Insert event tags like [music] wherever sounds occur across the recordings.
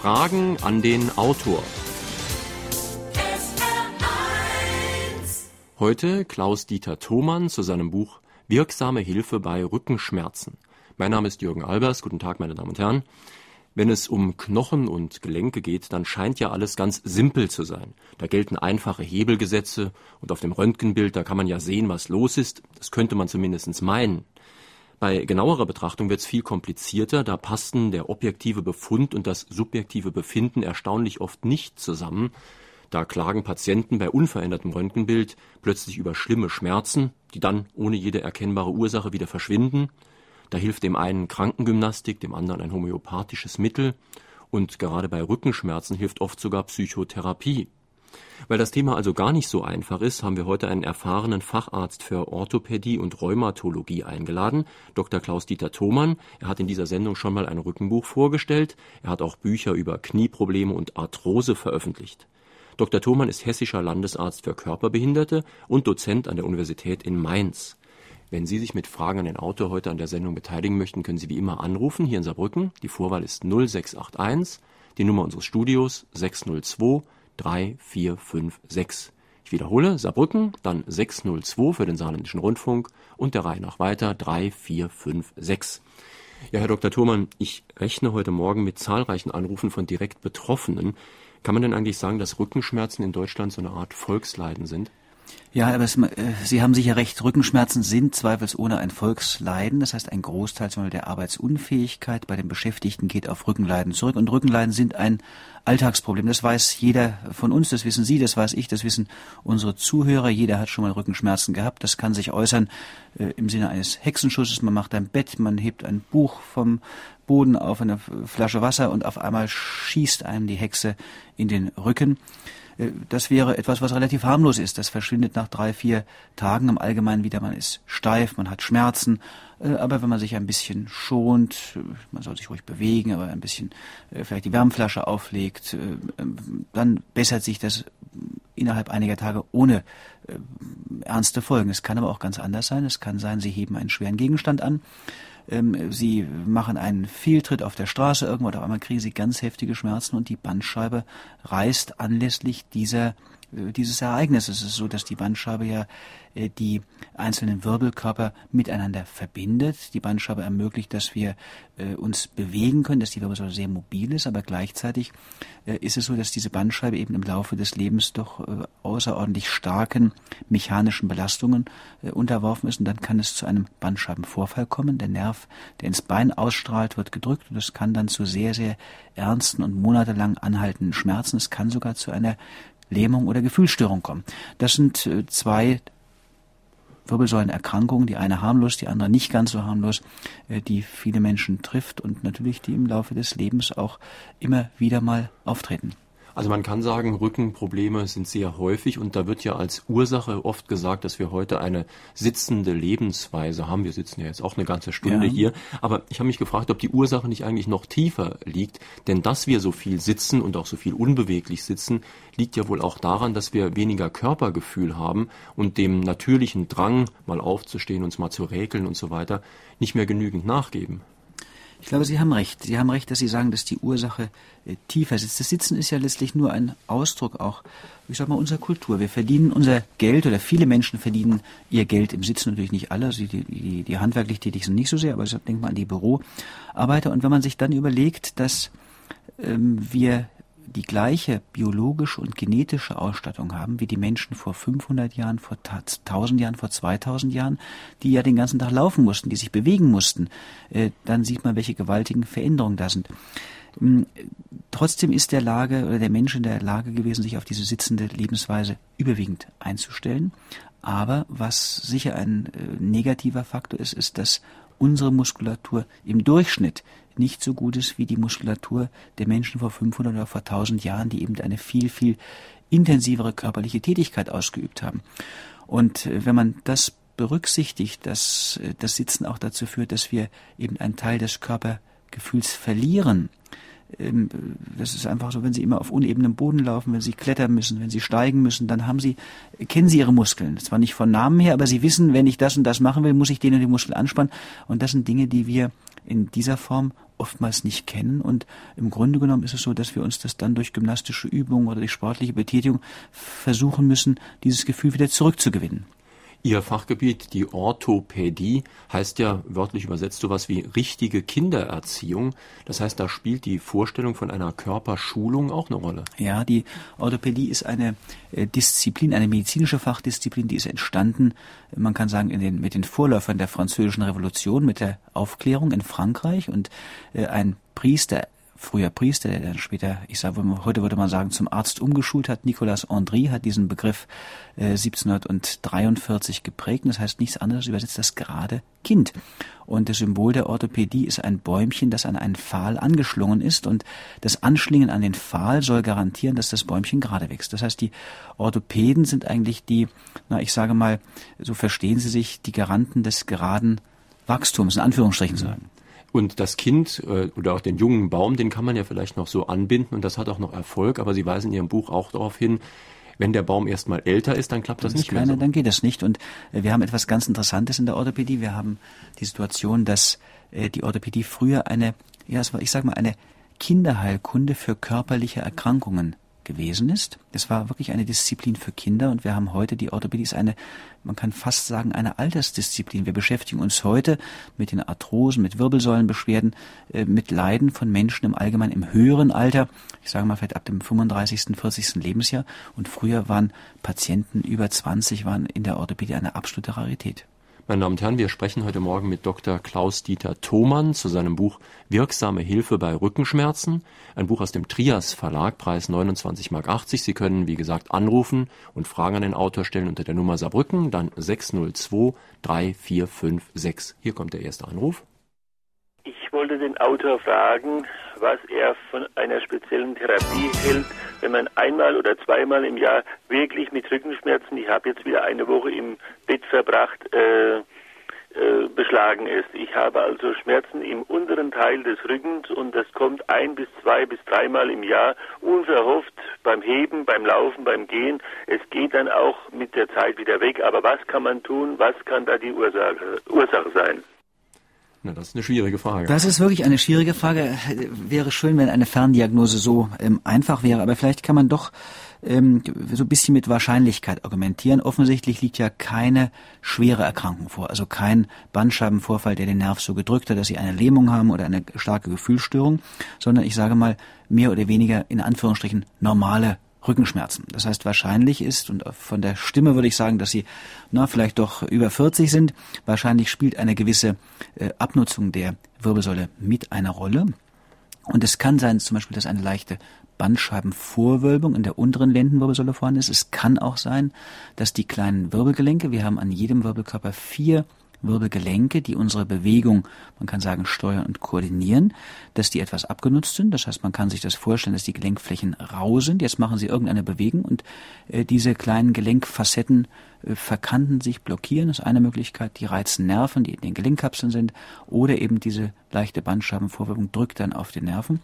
Fragen an den Autor. Heute Klaus-Dieter Thomann zu seinem Buch Wirksame Hilfe bei Rückenschmerzen. Mein Name ist Jürgen Albers. Guten Tag, meine Damen und Herren. Wenn es um Knochen und Gelenke geht, dann scheint ja alles ganz simpel zu sein. Da gelten einfache Hebelgesetze und auf dem Röntgenbild, da kann man ja sehen, was los ist. Das könnte man zumindest meinen. Bei genauerer Betrachtung wird es viel komplizierter, da passen der objektive Befund und das subjektive Befinden erstaunlich oft nicht zusammen. Da klagen Patienten bei unverändertem Röntgenbild plötzlich über schlimme Schmerzen, die dann ohne jede erkennbare Ursache wieder verschwinden. Da hilft dem einen Krankengymnastik, dem anderen ein homöopathisches Mittel und gerade bei Rückenschmerzen hilft oft sogar Psychotherapie. Weil das Thema also gar nicht so einfach ist, haben wir heute einen erfahrenen Facharzt für Orthopädie und Rheumatologie eingeladen, Dr. Klaus-Dieter Thomann. Er hat in dieser Sendung schon mal ein Rückenbuch vorgestellt. Er hat auch Bücher über Knieprobleme und Arthrose veröffentlicht. Dr. Thomann ist hessischer Landesarzt für Körperbehinderte und Dozent an der Universität in Mainz. Wenn Sie sich mit Fragen an den Autor heute an der Sendung beteiligen möchten, können Sie wie immer anrufen hier in Saarbrücken. Die Vorwahl ist 0681, die Nummer unseres Studios 602 3456. Ich wiederhole, Saarbrücken, dann 602 für den Saarländischen Rundfunk und der Reihe nach weiter 3456. Ja, Herr Dr. Thurmann, ich rechne heute Morgen mit zahlreichen Anrufen von direkt Betroffenen. Kann man denn eigentlich sagen, dass Rückenschmerzen in Deutschland so eine Art Volksleiden sind? Ja, aber es, äh, Sie haben sicher recht, Rückenschmerzen sind zweifelsohne ein Volksleiden. Das heißt, ein Großteil der Arbeitsunfähigkeit bei den Beschäftigten geht auf Rückenleiden zurück. Und Rückenleiden sind ein Alltagsproblem. Das weiß jeder von uns, das wissen Sie, das weiß ich, das wissen unsere Zuhörer. Jeder hat schon mal Rückenschmerzen gehabt. Das kann sich äußern äh, im Sinne eines Hexenschusses. Man macht ein Bett, man hebt ein Buch vom Boden auf eine Flasche Wasser und auf einmal schießt einem die Hexe in den Rücken. Äh, das wäre etwas, was relativ harmlos ist. Das verschwindet nach drei, vier Tagen im Allgemeinen wieder. Man ist steif, man hat Schmerzen. Äh, aber wenn man sich ein bisschen schont, äh, man soll sich ruhig bewegen, aber ein bisschen vielleicht die Wärmflasche auflegt, dann bessert sich das innerhalb einiger Tage ohne ernste Folgen. Es kann aber auch ganz anders sein. Es kann sein, Sie heben einen schweren Gegenstand an ähm, sie machen einen Fehltritt auf der Straße irgendwo, auf einmal kriegen sie ganz heftige Schmerzen und die Bandscheibe reißt anlässlich dieser dieses Ereignis. Es ist so, dass die Bandscheibe ja äh, die einzelnen Wirbelkörper miteinander verbindet. Die Bandscheibe ermöglicht, dass wir äh, uns bewegen können, dass die Wirbelsäule sehr mobil ist, aber gleichzeitig ist es so, dass diese Bandscheibe eben im Laufe des Lebens doch außerordentlich starken mechanischen Belastungen unterworfen ist und dann kann es zu einem Bandscheibenvorfall kommen. Der Nerv, der ins Bein ausstrahlt, wird gedrückt und es kann dann zu sehr, sehr ernsten und monatelang anhaltenden Schmerzen. Es kann sogar zu einer Lähmung oder Gefühlsstörung kommen. Das sind äh, zwei Wirbelsäulenerkrankungen, die eine harmlos, die andere nicht ganz so harmlos, äh, die viele Menschen trifft und natürlich die im Laufe des Lebens auch immer wieder mal auftreten. Also man kann sagen, Rückenprobleme sind sehr häufig und da wird ja als Ursache oft gesagt, dass wir heute eine sitzende Lebensweise haben. Wir sitzen ja jetzt auch eine ganze Stunde ja. hier, aber ich habe mich gefragt, ob die Ursache nicht eigentlich noch tiefer liegt, denn dass wir so viel sitzen und auch so viel unbeweglich sitzen, liegt ja wohl auch daran, dass wir weniger Körpergefühl haben und dem natürlichen Drang, mal aufzustehen, uns mal zu räkeln und so weiter, nicht mehr genügend nachgeben. Ich glaube, Sie haben recht. Sie haben recht, dass Sie sagen, dass die Ursache äh, tiefer sitzt. Das Sitzen ist ja letztlich nur ein Ausdruck auch, ich sag mal, unserer Kultur. Wir verdienen unser Geld oder viele Menschen verdienen ihr Geld im Sitzen, natürlich nicht alle, also die, die, die handwerklich tätig sind nicht so sehr, aber ich denke mal an die Büroarbeiter. Und wenn man sich dann überlegt, dass ähm, wir die gleiche biologische und genetische Ausstattung haben wie die Menschen vor 500 Jahren, vor 1000 Jahren, vor 2000 Jahren, die ja den ganzen Tag laufen mussten, die sich bewegen mussten, äh, dann sieht man, welche gewaltigen Veränderungen da sind. Ähm, trotzdem ist der Lage oder der Mensch in der Lage gewesen, sich auf diese sitzende Lebensweise überwiegend einzustellen. Aber was sicher ein äh, negativer Faktor ist, ist, dass unsere Muskulatur im Durchschnitt nicht so gut ist wie die Muskulatur der Menschen vor 500 oder vor 1000 Jahren, die eben eine viel, viel intensivere körperliche Tätigkeit ausgeübt haben. Und äh, wenn man das berücksichtigt, dass äh, das Sitzen auch dazu führt, dass wir eben einen Teil des Körpergefühls verlieren, das ist einfach so, wenn Sie immer auf unebenem Boden laufen, wenn Sie klettern müssen, wenn Sie steigen müssen, dann haben Sie, kennen Sie Ihre Muskeln. Zwar nicht von Namen her, aber Sie wissen, wenn ich das und das machen will, muss ich den und den Muskel anspannen. Und das sind Dinge, die wir in dieser Form oftmals nicht kennen. Und im Grunde genommen ist es so, dass wir uns das dann durch gymnastische Übungen oder durch sportliche Betätigung versuchen müssen, dieses Gefühl wieder zurückzugewinnen. Ihr Fachgebiet, die Orthopädie, heißt ja wörtlich übersetzt sowas wie richtige Kindererziehung. Das heißt, da spielt die Vorstellung von einer Körperschulung auch eine Rolle. Ja, die Orthopädie ist eine äh, Disziplin, eine medizinische Fachdisziplin, die ist entstanden, man kann sagen, den, mit den Vorläufern der französischen Revolution, mit der Aufklärung in Frankreich und äh, ein Priester früher Priester, der dann später, ich sage, heute würde man sagen, zum Arzt umgeschult hat. Nicolas Andry hat diesen Begriff äh, 1743 geprägt. Und das heißt nichts anderes übersetzt das gerade Kind. Und das Symbol der Orthopädie ist ein Bäumchen, das an einen Pfahl angeschlungen ist. Und das Anschlingen an den Pfahl soll garantieren, dass das Bäumchen gerade wächst. Das heißt, die Orthopäden sind eigentlich die, na, ich sage mal, so verstehen sie sich, die Garanten des geraden Wachstums, in Anführungsstrichen sagen. Und das Kind äh, oder auch den jungen Baum, den kann man ja vielleicht noch so anbinden und das hat auch noch Erfolg, aber Sie weisen in Ihrem Buch auch darauf hin, wenn der Baum erstmal älter ist, dann klappt das, das nicht kleiner, mehr. So. Dann geht das nicht. Und äh, wir haben etwas ganz Interessantes in der Orthopädie. Wir haben die Situation, dass äh, die Orthopädie früher eine, ja, ich sag mal, eine Kinderheilkunde für körperliche Erkrankungen gewesen ist. Es war wirklich eine Disziplin für Kinder und wir haben heute die Orthopädie ist eine, man kann fast sagen, eine Altersdisziplin. Wir beschäftigen uns heute mit den Arthrosen, mit Wirbelsäulenbeschwerden, äh, mit Leiden von Menschen im Allgemeinen im höheren Alter. Ich sage mal vielleicht ab dem 35., 40. Lebensjahr. Und früher waren Patienten über 20 waren in der Orthopädie eine absolute Rarität. Meine Damen und Herren, wir sprechen heute Morgen mit Dr. Klaus-Dieter Thomann zu seinem Buch Wirksame Hilfe bei Rückenschmerzen. Ein Buch aus dem Trias Verlag, Preis 29,80 Mark. Sie können, wie gesagt, anrufen und Fragen an den Autor stellen unter der Nummer Saarbrücken, dann 602 3456. Hier kommt der erste Anruf. Ich wollte den Autor fragen, was er von einer speziellen Therapie hält, wenn man einmal oder zweimal im Jahr wirklich mit Rückenschmerzen, ich habe jetzt wieder eine Woche im Bett verbracht, äh, äh, beschlagen ist. Ich habe also Schmerzen im unteren Teil des Rückens und das kommt ein bis zwei bis dreimal im Jahr unverhofft beim Heben, beim Laufen, beim Gehen. Es geht dann auch mit der Zeit wieder weg. Aber was kann man tun? Was kann da die Ursache, Ursache sein? Na, das ist eine schwierige Frage. Das ist wirklich eine schwierige Frage. Wäre schön, wenn eine Ferndiagnose so ähm, einfach wäre, aber vielleicht kann man doch ähm, so ein bisschen mit Wahrscheinlichkeit argumentieren. Offensichtlich liegt ja keine schwere Erkrankung vor, also kein Bandscheibenvorfall, der den Nerv so gedrückt hat, dass Sie eine Lähmung haben oder eine starke Gefühlsstörung, sondern ich sage mal mehr oder weniger in Anführungsstrichen normale Rückenschmerzen. Das heißt, wahrscheinlich ist, und von der Stimme würde ich sagen, dass sie na, vielleicht doch über 40 sind, wahrscheinlich spielt eine gewisse äh, Abnutzung der Wirbelsäule mit einer Rolle. Und es kann sein, zum Beispiel, dass eine leichte Bandscheibenvorwölbung in der unteren Lendenwirbelsäule vorhanden ist. Es kann auch sein, dass die kleinen Wirbelgelenke, wir haben an jedem Wirbelkörper vier Wirbelgelenke, die unsere Bewegung, man kann sagen, steuern und koordinieren, dass die etwas abgenutzt sind. Das heißt, man kann sich das vorstellen, dass die Gelenkflächen rau sind. Jetzt machen sie irgendeine Bewegung und äh, diese kleinen Gelenkfacetten äh, verkanten sich, blockieren. Das ist eine Möglichkeit. Die reizen Nerven, die in den Gelenkkapseln sind, oder eben diese leichte Bandscheibenvorwölbung drückt dann auf den Nerven.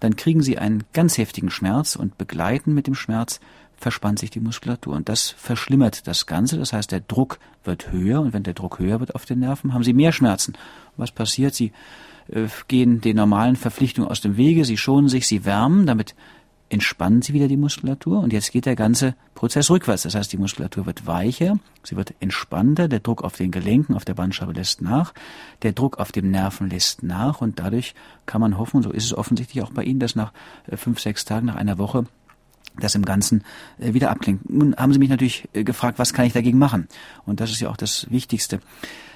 Dann kriegen sie einen ganz heftigen Schmerz und begleiten mit dem Schmerz verspannt sich die Muskulatur. Und das verschlimmert das Ganze. Das heißt, der Druck wird höher. Und wenn der Druck höher wird auf den Nerven, haben Sie mehr Schmerzen. was passiert? Sie äh, gehen den normalen Verpflichtungen aus dem Wege. Sie schonen sich, Sie wärmen. Damit entspannen Sie wieder die Muskulatur. Und jetzt geht der ganze Prozess rückwärts. Das heißt, die Muskulatur wird weicher. Sie wird entspannter. Der Druck auf den Gelenken, auf der Bandscheibe lässt nach. Der Druck auf dem Nerven lässt nach. Und dadurch kann man hoffen, so ist es offensichtlich auch bei Ihnen, dass nach äh, fünf, sechs Tagen, nach einer Woche das im Ganzen äh, wieder abklingt. Nun haben Sie mich natürlich äh, gefragt, was kann ich dagegen machen? Und das ist ja auch das Wichtigste.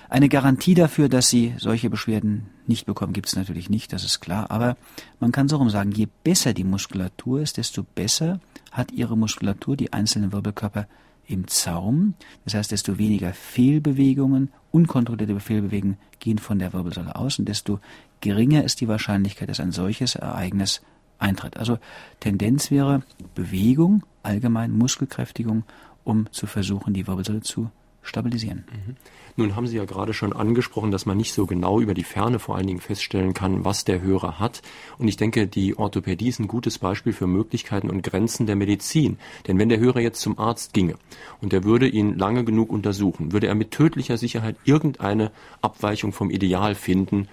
Eine Garantie dafür, dass Sie solche Beschwerden nicht bekommen, gibt es natürlich nicht, das ist klar. Aber man kann so rum sagen, je besser die Muskulatur ist, desto besser hat Ihre Muskulatur die einzelnen Wirbelkörper im Zaum. Das heißt, desto weniger Fehlbewegungen, unkontrollierte Fehlbewegungen gehen von der Wirbelsäule aus und desto geringer ist die Wahrscheinlichkeit, dass ein solches Ereignis eintritt. Also Tendenz wäre Bewegung, allgemein Muskelkräftigung, um zu versuchen, die Wirbelsäule zu stabilisieren. Mhm. Nun haben Sie ja gerade schon angesprochen, dass man nicht so genau über die Ferne vor allen Dingen feststellen kann, was der Hörer hat. Und ich denke, die Orthopädie ist ein gutes Beispiel für Möglichkeiten und Grenzen der Medizin. Denn wenn der Hörer jetzt zum Arzt ginge und der würde ihn lange genug untersuchen, würde er mit tödlicher Sicherheit irgendeine Abweichung vom Ideal finden,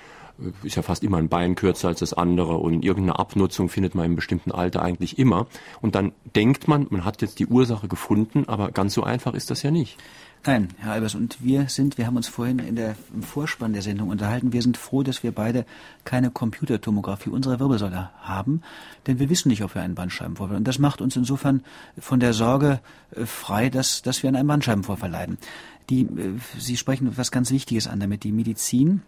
ist ja fast immer ein Bein kürzer als das andere und irgendeine Abnutzung findet man im bestimmten Alter eigentlich immer. Und dann denkt man, man hat jetzt die Ursache gefunden, aber ganz so einfach ist das ja nicht. Nein, Herr Albers, und wir sind, wir haben uns vorhin in der, im Vorspann der Sendung unterhalten, wir sind froh, dass wir beide keine Computertomographie unserer Wirbelsäule haben, denn wir wissen nicht, ob wir einen Bandscheibenvorfall Und das macht uns insofern von der Sorge äh, frei, dass, dass wir an einem Bandscheibenvorfall leiden. Die, äh, Sie sprechen etwas ganz Wichtiges an damit. Die Medizin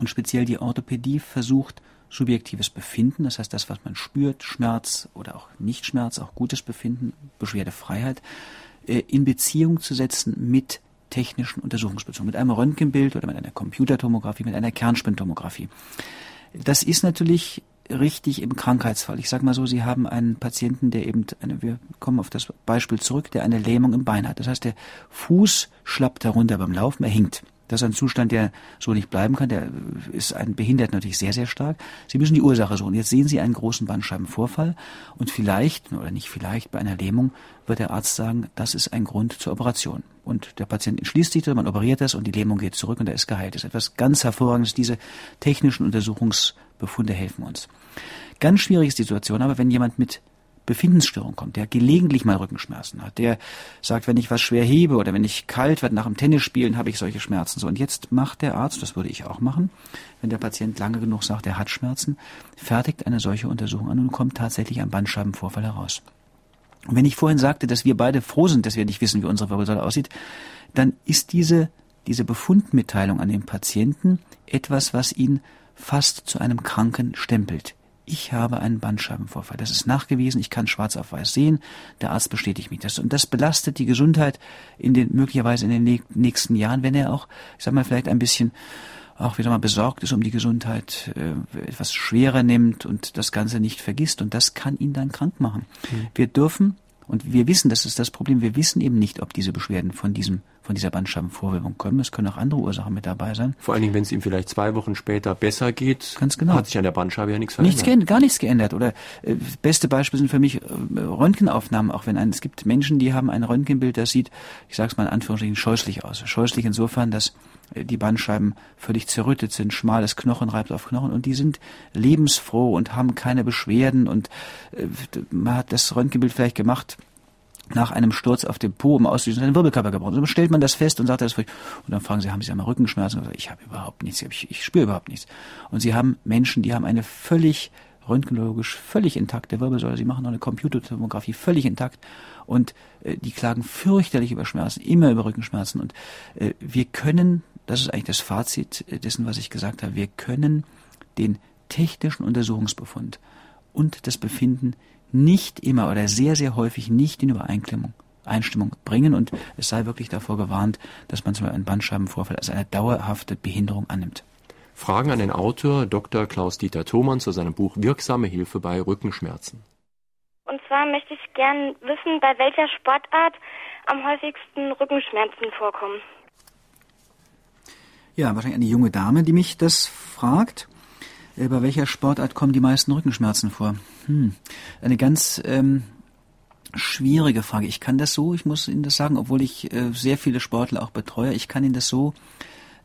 und speziell die Orthopädie versucht, subjektives Befinden, das heißt das, was man spürt, Schmerz oder auch Nicht-Schmerz, auch gutes Befinden, Beschwerdefreiheit, äh, in Beziehung zu setzen mit technischen Untersuchungsmethoden, mit einem Röntgenbild oder mit einer Computertomographie, mit einer Kernspintomographie. Das ist natürlich richtig im Krankheitsfall. Ich sage mal so, Sie haben einen Patienten, der eben, eine, wir kommen auf das Beispiel zurück, der eine Lähmung im Bein hat. Das heißt, der Fuß schlappt herunter beim Laufen, er hinkt. Das ist ein Zustand, der so nicht bleiben kann. Der ist ein Behindert natürlich sehr, sehr stark. Sie müssen die Ursache suchen. Jetzt sehen Sie einen großen Bandscheibenvorfall und vielleicht, oder nicht vielleicht, bei einer Lähmung wird der Arzt sagen, das ist ein Grund zur Operation. Und der Patient entschließt sich, man operiert das und die Lähmung geht zurück und er ist geheilt. Das ist etwas ganz Hervorragendes. Diese technischen Untersuchungsbefunde helfen uns. Ganz schwierige Situation aber, wenn jemand mit Befindensstörung kommt, der gelegentlich mal Rückenschmerzen hat, der sagt, wenn ich was schwer hebe oder wenn ich kalt werde nach dem Tennisspielen, habe ich solche Schmerzen. So, und jetzt macht der Arzt, das würde ich auch machen, wenn der Patient lange genug sagt, er hat Schmerzen, fertigt eine solche Untersuchung an und kommt tatsächlich ein Bandscheibenvorfall heraus. Und wenn ich vorhin sagte, dass wir beide froh sind, dass wir nicht wissen, wie unsere Wirbelsäule aussieht, dann ist diese, diese Befundmitteilung an den Patienten etwas, was ihn fast zu einem Kranken stempelt ich habe einen Bandscheibenvorfall. Das ist nachgewiesen, ich kann schwarz auf weiß sehen, der Arzt bestätigt mich das. Und das belastet die Gesundheit in den, möglicherweise in den nächsten Jahren, wenn er auch, ich sag mal, vielleicht ein bisschen auch wieder mal besorgt ist um die Gesundheit, äh, etwas schwerer nimmt und das Ganze nicht vergisst. Und das kann ihn dann krank machen. Mhm. Wir dürfen und wir wissen, das ist das Problem, wir wissen eben nicht, ob diese Beschwerden von diesem von dieser Bandscheibenvorwölbung kommen. Es können auch andere Ursachen mit dabei sein. Vor allen Dingen, wenn es ihm vielleicht zwei Wochen später besser geht, Ganz genau. hat sich an der Bandscheibe ja nichts verändert. Nichts geändert, gar nichts geändert. Oder äh, beste Beispiele sind für mich äh, Röntgenaufnahmen, auch wenn ein, es gibt Menschen, die haben ein Röntgenbild, das sieht, ich sage es mal in Anführungsstrichen, scheußlich aus. Scheußlich insofern, dass äh, die Bandscheiben völlig zerrüttet sind, schmales Knochen reibt auf Knochen und die sind lebensfroh und haben keine Beschwerden und äh, man hat das Röntgenbild vielleicht gemacht nach einem Sturz auf dem Po im Auslösen einen Wirbelkörper gebrochen. So stellt man das fest und sagt das und dann fragen sie, haben Sie einmal Rückenschmerzen? Und ich habe überhaupt nichts, ich, ich spüre überhaupt nichts. Und sie haben Menschen, die haben eine völlig röntgenologisch völlig intakte Wirbelsäule. Sie machen noch eine Computertomographie völlig intakt und äh, die klagen fürchterlich über Schmerzen, immer über Rückenschmerzen. Und äh, wir können, das ist eigentlich das Fazit äh, dessen, was ich gesagt habe, wir können den technischen Untersuchungsbefund und das Befinden nicht immer oder sehr, sehr häufig nicht in Übereinstimmung Einstimmung bringen und es sei wirklich davor gewarnt, dass man zum Beispiel einen Bandscheibenvorfall als eine dauerhafte Behinderung annimmt. Fragen an den Autor Dr. Klaus-Dieter Thomann zu seinem Buch Wirksame Hilfe bei Rückenschmerzen. Und zwar möchte ich gern wissen, bei welcher Sportart am häufigsten Rückenschmerzen vorkommen. Ja, wahrscheinlich eine junge Dame, die mich das fragt. Äh, bei welcher Sportart kommen die meisten Rückenschmerzen vor? Hm. Eine ganz ähm, schwierige Frage. Ich kann das so, ich muss Ihnen das sagen, obwohl ich äh, sehr viele Sportler auch betreue, ich kann Ihnen das so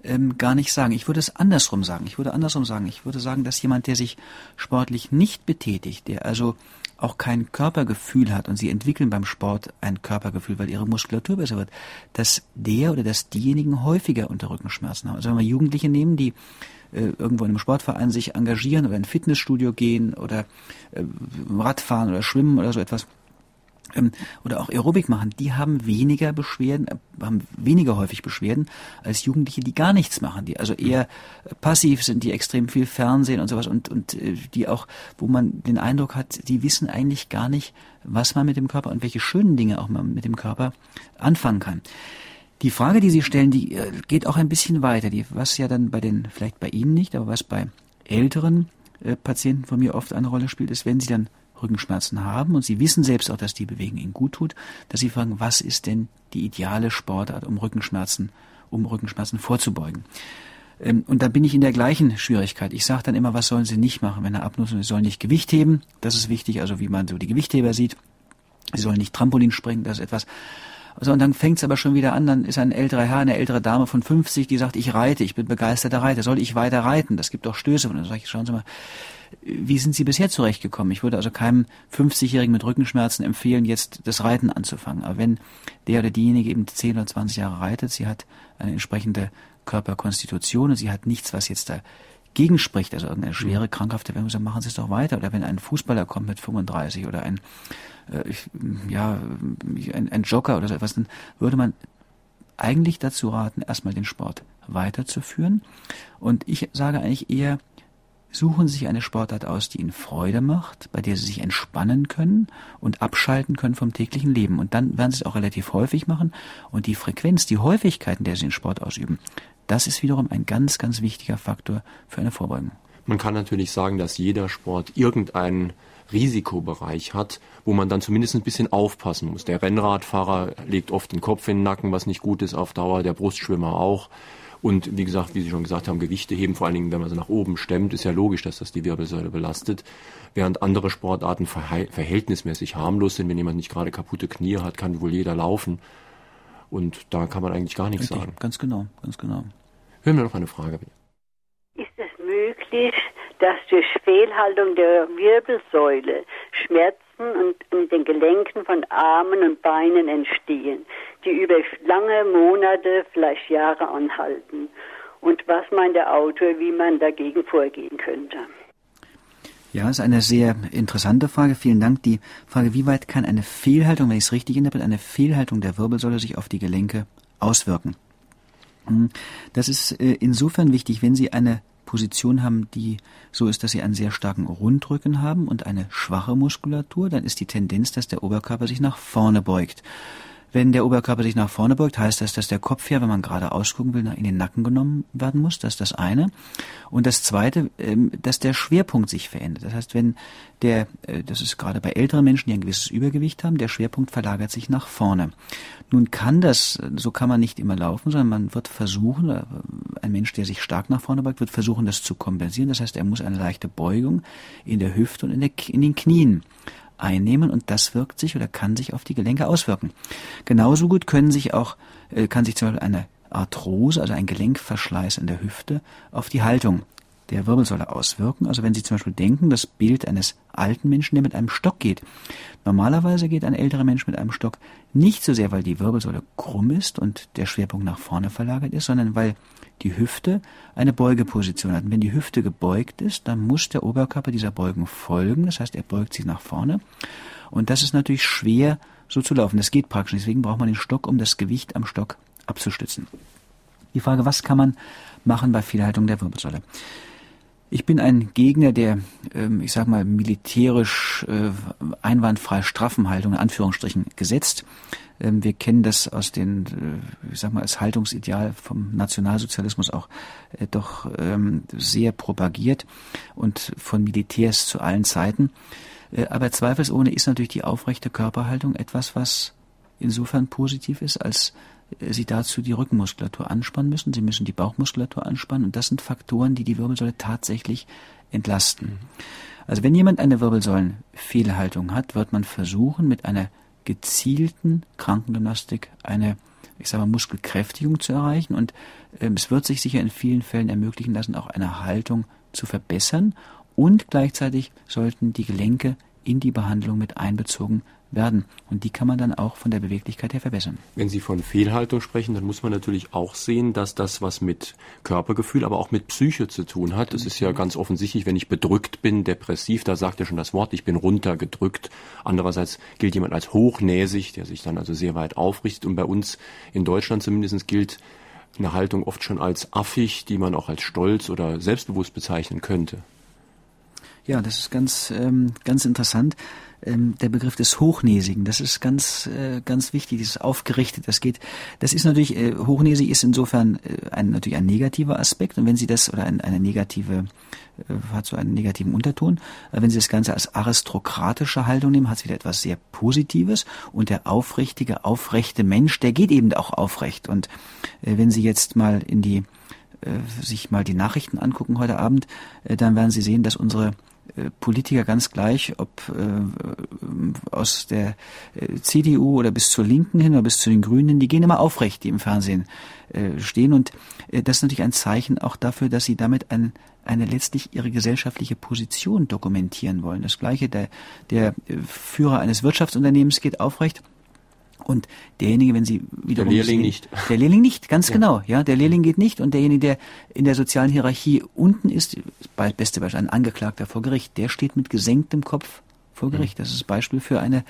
ähm, gar nicht sagen. Ich würde es andersrum sagen. Ich würde andersrum sagen. Ich würde sagen, dass jemand, der sich sportlich nicht betätigt, der also auch kein Körpergefühl hat und sie entwickeln beim Sport ein Körpergefühl, weil ihre Muskulatur besser wird, dass der oder dass diejenigen häufiger unter Rückenschmerzen haben. Also wenn wir Jugendliche nehmen, die äh, irgendwo in einem Sportverein sich engagieren oder in ein Fitnessstudio gehen oder äh, Radfahren oder Schwimmen oder so etwas, ähm, oder auch Aerobik machen, die haben weniger Beschwerden, äh, haben weniger häufig Beschwerden als Jugendliche, die gar nichts machen, die also eher passiv sind, die extrem viel Fernsehen und sowas und, und die auch, wo man den Eindruck hat, die wissen eigentlich gar nicht, was man mit dem Körper und welche schönen Dinge auch man mit dem Körper anfangen kann. Die Frage, die Sie stellen, die äh, geht auch ein bisschen weiter. Die, was ja dann bei den, vielleicht bei Ihnen nicht, aber was bei älteren äh, Patienten von mir oft eine Rolle spielt, ist, wenn sie dann Rückenschmerzen haben und sie wissen selbst auch, dass die Bewegung ihnen gut tut, dass sie fragen, was ist denn die ideale Sportart, um Rückenschmerzen, um Rückenschmerzen vorzubeugen. Ähm, und da bin ich in der gleichen Schwierigkeit. Ich sage dann immer, was sollen sie nicht machen, wenn er abnutzt? Sie sollen nicht Gewicht heben, das ist wichtig, also wie man so die Gewichtheber sieht. Sie sollen nicht Trampolin springen, das ist etwas. So, und dann fängt es aber schon wieder an, dann ist ein älterer Herr, eine ältere Dame von 50, die sagt, ich reite, ich bin begeisterter Reiter, soll ich weiter reiten? Das gibt doch Stöße. Und dann sage ich, schauen Sie mal, wie sind Sie bisher zurechtgekommen? Ich würde also keinem 50-Jährigen mit Rückenschmerzen empfehlen, jetzt das Reiten anzufangen. Aber wenn der oder diejenige eben 10 oder 20 Jahre reitet, sie hat eine entsprechende Körperkonstitution und sie hat nichts, was jetzt dagegen spricht, also irgendeine schwere krankhafte Verletzung, machen Sie es doch weiter. Oder wenn ein Fußballer kommt mit 35 oder ein, äh, ja, ein, ein Jogger oder so etwas, dann würde man eigentlich dazu raten, erstmal den Sport weiterzuführen. Und ich sage eigentlich eher, suchen sich eine Sportart aus, die ihnen Freude macht, bei der sie sich entspannen können und abschalten können vom täglichen Leben. Und dann werden sie es auch relativ häufig machen. Und die Frequenz, die Häufigkeit, in der sie den Sport ausüben, das ist wiederum ein ganz, ganz wichtiger Faktor für eine Vorbeugung. Man kann natürlich sagen, dass jeder Sport irgendeinen Risikobereich hat, wo man dann zumindest ein bisschen aufpassen muss. Der Rennradfahrer legt oft den Kopf in den Nacken, was nicht gut ist auf Dauer, der Brustschwimmer auch. Und wie gesagt, wie Sie schon gesagt haben, Gewichte heben, vor allen Dingen, wenn man sie nach oben stemmt, ist ja logisch, dass das die Wirbelsäule belastet. Während andere Sportarten verhältnismäßig harmlos sind, wenn jemand nicht gerade kaputte Knie hat, kann wohl jeder laufen. Und da kann man eigentlich gar nichts Richtig, sagen. Ganz genau, ganz genau. Hören wir noch eine Frage. Bitte. Ist es möglich, dass durch Fehlhaltung der Wirbelsäule Schmerzen und in den Gelenken von Armen und Beinen entstehen, die über lange Monate, vielleicht Jahre anhalten? Und was meint der Autor, wie man dagegen vorgehen könnte? Ja, ist eine sehr interessante Frage. Vielen Dank. Die Frage, wie weit kann eine Fehlhaltung, wenn ich es richtig interpretiere, eine Fehlhaltung der Wirbelsäule sich auf die Gelenke auswirken? Hm, das ist äh, insofern wichtig, wenn Sie eine Position haben, die so ist, dass Sie einen sehr starken Rundrücken haben und eine schwache Muskulatur, dann ist die Tendenz, dass der Oberkörper sich nach vorne beugt. Wenn der Oberkörper sich nach vorne beugt, heißt das, dass der Kopf ja, wenn man gerade ausgucken will, in den Nacken genommen werden muss. Das ist das eine. Und das zweite, ähm, dass der Schwerpunkt sich verändert. Das heißt, wenn der, äh, das ist gerade bei älteren Menschen, die ein gewisses Übergewicht haben, der Schwerpunkt verlagert sich nach vorne. Nun kann das, so kann man nicht immer laufen, sondern man wird versuchen, äh, ein Mensch, der sich stark nach vorne beugt, wird versuchen, das zu kompensieren. Das heißt, er muss eine leichte Beugung in der Hüfte und in, der, in den Knien einnehmen und das wirkt sich oder kann sich auf die Gelenke auswirken. Genauso gut können sich auch, äh, kann sich zum Beispiel eine Arthrose, also ein Gelenkverschleiß in der Hüfte, auf die Haltung der Wirbelsäule auswirken. Also wenn Sie zum Beispiel denken, das Bild eines alten Menschen, der mit einem Stock geht. Normalerweise geht ein älterer Mensch mit einem Stock nicht so sehr, weil die Wirbelsäule krumm ist und der Schwerpunkt nach vorne verlagert ist, sondern weil die Hüfte eine Beugeposition hat. Und wenn die Hüfte gebeugt ist, dann muss der Oberkörper dieser Beugung folgen. Das heißt, er beugt sich nach vorne. Und das ist natürlich schwer so zu laufen. Das geht praktisch. Deswegen braucht man den Stock, um das Gewicht am Stock abzustützen. Die Frage, was kann man machen bei Fehlhaltung der Wirbelsäule? Ich bin ein Gegner der, ähm, ich sag mal, militärisch äh, einwandfrei straffen Haltung, in Anführungsstrichen, gesetzt. Ähm, wir kennen das aus den, äh, ich sag mal, als Haltungsideal vom Nationalsozialismus auch äh, doch ähm, sehr propagiert und von Militärs zu allen Zeiten. Aber zweifelsohne ist natürlich die aufrechte Körperhaltung etwas, was insofern positiv ist, als Sie dazu die Rückenmuskulatur anspannen müssen. Sie müssen die Bauchmuskulatur anspannen. Und das sind Faktoren, die die Wirbelsäule tatsächlich entlasten. Also wenn jemand eine Wirbelsäulenfehlhaltung hat, wird man versuchen, mit einer gezielten Krankengymnastik eine, ich sage mal, Muskelkräftigung zu erreichen. Und äh, es wird sich sicher in vielen Fällen ermöglichen lassen, auch eine Haltung zu verbessern. Und gleichzeitig sollten die Gelenke in die Behandlung mit einbezogen werden. Und die kann man dann auch von der Beweglichkeit her verbessern. Wenn Sie von Fehlhaltung sprechen, dann muss man natürlich auch sehen, dass das was mit Körpergefühl, aber auch mit Psyche zu tun hat. Es ist ja ganz offensichtlich, wenn ich bedrückt bin, depressiv, da sagt ja schon das Wort, ich bin runtergedrückt. Andererseits gilt jemand als hochnäsig, der sich dann also sehr weit aufrichtet. Und bei uns in Deutschland zumindest gilt eine Haltung oft schon als affig, die man auch als stolz oder selbstbewusst bezeichnen könnte. Ja, das ist ganz, ähm, ganz interessant. Ähm, der Begriff des Hochnäsigen, das ist ganz, äh, ganz wichtig, dieses Aufgerichtet, das geht, das ist natürlich, äh, hochnäsig ist insofern äh, ein, natürlich ein negativer Aspekt und wenn Sie das, oder ein, eine negative, äh, hat so einen negativen Unterton, äh, wenn Sie das Ganze als aristokratische Haltung nehmen, hat es wieder etwas sehr Positives und der aufrichtige, aufrechte Mensch, der geht eben auch aufrecht und äh, wenn Sie jetzt mal in die, sich mal die Nachrichten angucken heute Abend, dann werden Sie sehen, dass unsere äh, Politiker ganz gleich, ob äh, aus der äh, CDU oder bis zur Linken hin oder bis zu den Grünen, die gehen immer aufrecht, die im Fernsehen äh, stehen. Und äh, das ist natürlich ein Zeichen auch dafür, dass sie damit ein, eine letztlich ihre gesellschaftliche Position dokumentieren wollen. Das gleiche, der, der Führer eines Wirtschaftsunternehmens geht aufrecht und derjenige, wenn Sie wieder der Lehrling sehen, nicht. Der Lehrling nicht, ganz ja. genau. Ja, der Lehrling geht nicht und derjenige, der in der sozialen Hierarchie unten ist, beste Beispiel, ein Angeklagter vor Gericht, der steht mit gesenktem Kopf vor Gericht. Mhm. Das ist Beispiel für eine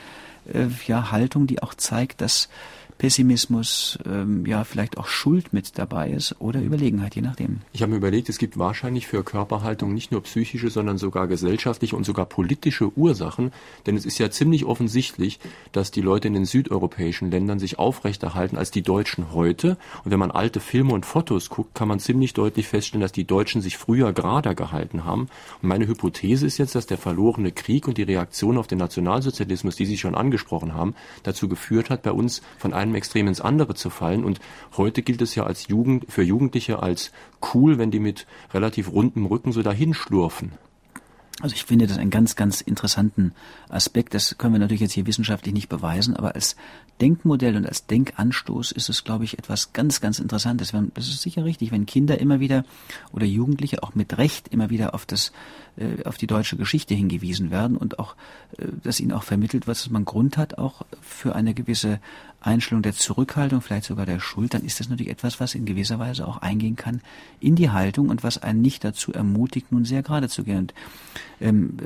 äh, ja, Haltung, die auch zeigt, dass Pessimismus, ähm, ja, vielleicht auch Schuld mit dabei ist oder Überlegenheit, je nachdem. Ich habe mir überlegt, es gibt wahrscheinlich für Körperhaltung nicht nur psychische, sondern sogar gesellschaftliche und sogar politische Ursachen, denn es ist ja ziemlich offensichtlich, dass die Leute in den südeuropäischen Ländern sich aufrechterhalten als die Deutschen heute. Und wenn man alte Filme und Fotos guckt, kann man ziemlich deutlich feststellen, dass die Deutschen sich früher gerader gehalten haben. Und meine Hypothese ist jetzt, dass der verlorene Krieg und die Reaktion auf den Nationalsozialismus, die Sie schon angesprochen haben, dazu geführt hat, bei uns von einem einem Extrem ins andere zu fallen. Und heute gilt es ja als Jugend, für Jugendliche als cool, wenn die mit relativ rundem Rücken so dahin schlurfen. Also ich finde das einen ganz, ganz interessanten Aspekt. Das können wir natürlich jetzt hier wissenschaftlich nicht beweisen, aber als Denkmodell und als Denkanstoß ist es, glaube ich, etwas ganz, ganz Interessantes. Das ist sicher richtig, wenn Kinder immer wieder oder Jugendliche auch mit Recht immer wieder auf das, äh, auf die deutsche Geschichte hingewiesen werden und auch, äh, dass ihnen auch vermittelt wird, dass man Grund hat, auch für eine gewisse Einstellung der Zurückhaltung, vielleicht sogar der Schuld, dann ist das natürlich etwas, was in gewisser Weise auch eingehen kann in die Haltung und was einen nicht dazu ermutigt, nun sehr gerade zu gehen. Und, ähm,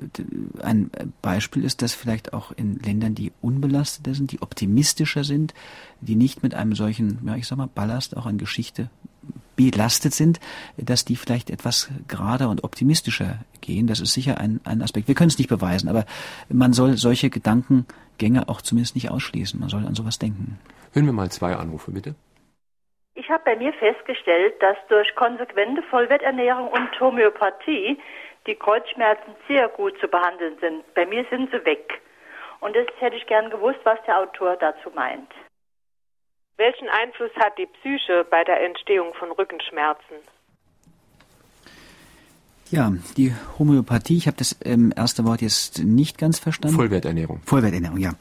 ein Beispiel ist, dass vielleicht auch in Ländern, die unbelasteter sind, die optimistischer sind, die nicht mit einem solchen, ja, ich sag mal, Ballast auch an Geschichte belastet sind, dass die vielleicht etwas gerader und optimistischer gehen. Das ist sicher ein, ein Aspekt. Wir können es nicht beweisen, aber man soll solche Gedankengänge auch zumindest nicht ausschließen. Man soll an sowas denken. Hören wir mal zwei Anrufe, bitte. Ich habe bei mir festgestellt, dass durch konsequente Vollwerternährung und Homöopathie die Kreuzschmerzen sehr gut zu behandeln sind. Bei mir sind sie weg. Und das hätte ich gern gewusst, was der Autor dazu meint. Welchen Einfluss hat die Psyche bei der Entstehung von Rückenschmerzen? Ja, die Homöopathie, ich habe das ähm, erste Wort jetzt nicht ganz verstanden. Vollwerternährung. Vollwerternährung, ja.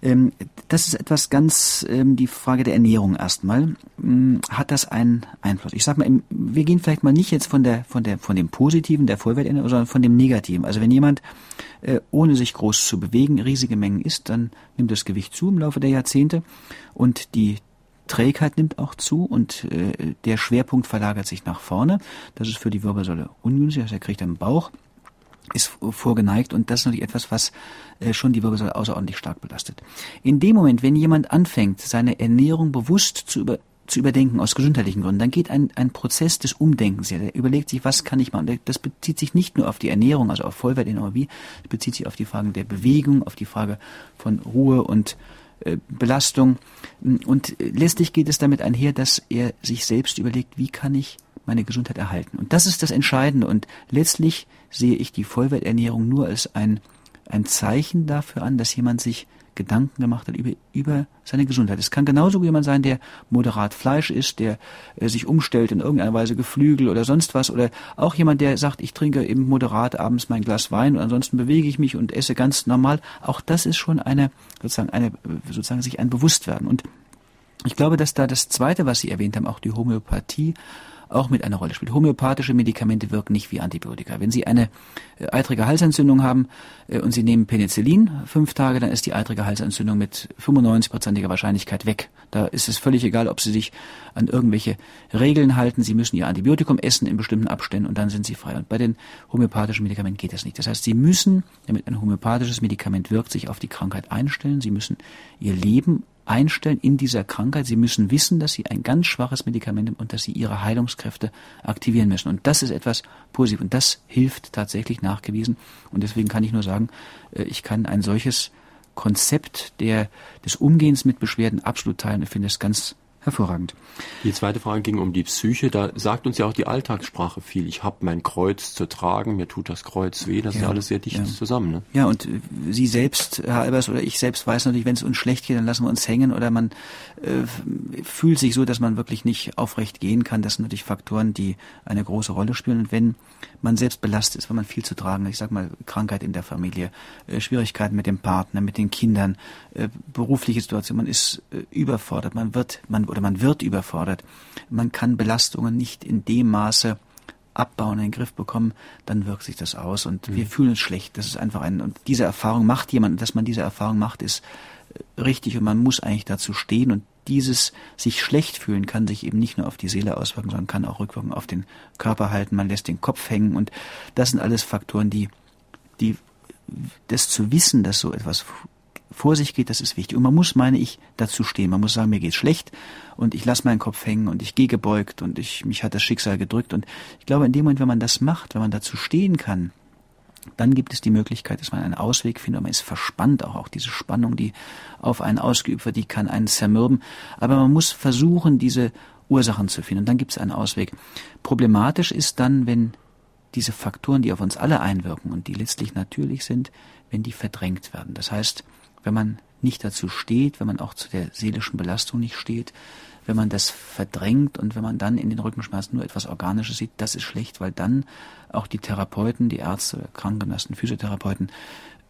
Ähm, das ist etwas ganz, ähm, die Frage der Ernährung erstmal. Ähm, hat das einen Einfluss? Ich sag mal, wir gehen vielleicht mal nicht jetzt von der, von der, von dem Positiven der Vollwerternährung, sondern von dem Negativen. Also wenn jemand, äh, ohne sich groß zu bewegen, riesige Mengen isst, dann nimmt das Gewicht zu im Laufe der Jahrzehnte und die Trägheit nimmt auch zu und äh, der Schwerpunkt verlagert sich nach vorne. Das ist für die Wirbelsäule ungünstig, also er kriegt einen Bauch, ist vorgeneigt und das ist natürlich etwas, was äh, schon die Wirbelsäule außerordentlich stark belastet. In dem Moment, wenn jemand anfängt, seine Ernährung bewusst zu über zu überdenken aus gesundheitlichen Gründen, dann geht ein, ein Prozess des Umdenkens her. Der überlegt sich, was kann ich machen. Das bezieht sich nicht nur auf die Ernährung, also auf Vollwertenergie, das bezieht sich auf die Fragen der Bewegung, auf die Frage von Ruhe und Belastung. Und letztlich geht es damit einher, dass er sich selbst überlegt, wie kann ich meine Gesundheit erhalten. Und das ist das Entscheidende. Und letztlich sehe ich die Vollwerternährung nur als ein, ein Zeichen dafür an, dass jemand sich Gedanken gemacht hat über, über seine Gesundheit. Es kann genauso jemand sein, der moderat Fleisch isst, der äh, sich umstellt in irgendeiner Weise Geflügel oder sonst was, oder auch jemand, der sagt, ich trinke eben moderat abends mein Glas Wein und ansonsten bewege ich mich und esse ganz normal. Auch das ist schon eine, sozusagen, eine, sozusagen sich ein Bewusstwerden. Und ich glaube, dass da das Zweite, was Sie erwähnt haben, auch die Homöopathie, auch mit einer Rolle spielt. Homöopathische Medikamente wirken nicht wie Antibiotika. Wenn Sie eine äh, eitrige Halsentzündung haben äh, und Sie nehmen Penicillin fünf Tage, dann ist die eitrige Halsentzündung mit 95-prozentiger Wahrscheinlichkeit weg. Da ist es völlig egal, ob Sie sich an irgendwelche Regeln halten. Sie müssen Ihr Antibiotikum essen in bestimmten Abständen und dann sind Sie frei. Und bei den homöopathischen Medikamenten geht das nicht. Das heißt, Sie müssen, damit ein homöopathisches Medikament wirkt, sich auf die Krankheit einstellen. Sie müssen Ihr Leben einstellen in dieser Krankheit. Sie müssen wissen, dass sie ein ganz schwaches Medikament haben und dass sie ihre Heilungskräfte aktivieren müssen. Und das ist etwas positiv und das hilft tatsächlich nachgewiesen. Und deswegen kann ich nur sagen, äh, ich kann ein solches Konzept der, des Umgehens mit Beschwerden absolut teilen. Ich finde es ganz hervorragend. Die zweite Frage ging um die Psyche. Da sagt uns ja auch die Alltagssprache viel. Ich habe mein Kreuz zu tragen, mir tut das Kreuz weh. Das ja, ist alles sehr dicht ja. zusammen. Ne? Ja, und äh, Sie selbst, Herr Albers, oder ich selbst weiß natürlich, wenn es uns schlecht geht, dann lassen wir uns hängen oder man äh, fühlt sich so, dass man wirklich nicht aufrecht gehen kann. Das sind natürlich Faktoren, die eine große Rolle spielen. Und wenn man selbst belastet ist, wenn man viel zu tragen hat, ich sag mal Krankheit in der Familie, äh, Schwierigkeiten mit dem Partner, mit den Kindern, äh, berufliche Situation, man ist äh, überfordert, man wird, man oder man wird überfordert. Man kann Belastungen nicht in dem Maße abbauen, in den Griff bekommen, dann wirkt sich das aus und mhm. wir fühlen uns schlecht. Das ist einfach ein, und diese Erfahrung macht jemand, dass man diese Erfahrung macht, ist äh, richtig und man muss eigentlich dazu stehen und dieses sich schlecht fühlen kann sich eben nicht nur auf die Seele auswirken, sondern kann auch Rückwirkungen auf den Körper halten. Man lässt den Kopf hängen und das sind alles Faktoren, die, die, das zu wissen, dass so etwas vor sich geht, das ist wichtig. Und man muss, meine ich, dazu stehen. Man muss sagen, mir geht's schlecht und ich lasse meinen Kopf hängen und ich gehe gebeugt und ich, mich hat das Schicksal gedrückt. Und ich glaube, in dem Moment, wenn man das macht, wenn man dazu stehen kann, dann gibt es die Möglichkeit, dass man einen Ausweg findet. Man ist verspannt, auch, auch diese Spannung, die auf einen ausgeübt wird, die kann einen zermürben. Aber man muss versuchen, diese Ursachen zu finden. Und dann gibt es einen Ausweg. Problematisch ist dann, wenn diese Faktoren, die auf uns alle einwirken und die letztlich natürlich sind, wenn die verdrängt werden. Das heißt, wenn man nicht dazu steht, wenn man auch zu der seelischen Belastung nicht steht, wenn man das verdrängt und wenn man dann in den Rückenschmerzen nur etwas Organisches sieht, das ist schlecht, weil dann auch die Therapeuten, die Ärzte, Krankenschwestern, Physiotherapeuten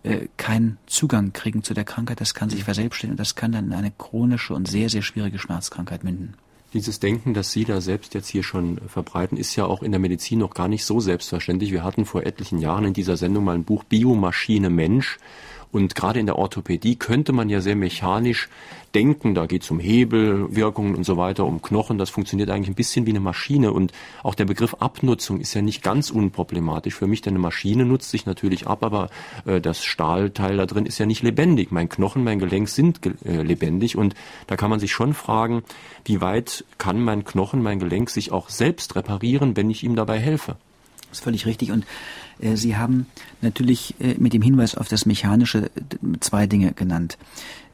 äh, keinen Zugang kriegen zu der Krankheit. Das kann sich verselbstständigen und das kann dann in eine chronische und sehr, sehr schwierige Schmerzkrankheit münden. Dieses Denken, das Sie da selbst jetzt hier schon verbreiten, ist ja auch in der Medizin noch gar nicht so selbstverständlich. Wir hatten vor etlichen Jahren in dieser Sendung mal ein Buch Biomaschine Mensch. Und gerade in der Orthopädie könnte man ja sehr mechanisch denken. Da geht es um Hebelwirkungen und so weiter, um Knochen. Das funktioniert eigentlich ein bisschen wie eine Maschine. Und auch der Begriff Abnutzung ist ja nicht ganz unproblematisch für mich, denn eine Maschine nutzt sich natürlich ab, aber äh, das Stahlteil da drin ist ja nicht lebendig. Mein Knochen, mein Gelenk sind äh, lebendig. Und da kann man sich schon fragen, wie weit kann mein Knochen, mein Gelenk sich auch selbst reparieren, wenn ich ihm dabei helfe? Das ist völlig richtig. Und Sie haben natürlich äh, mit dem Hinweis auf das Mechanische zwei Dinge genannt.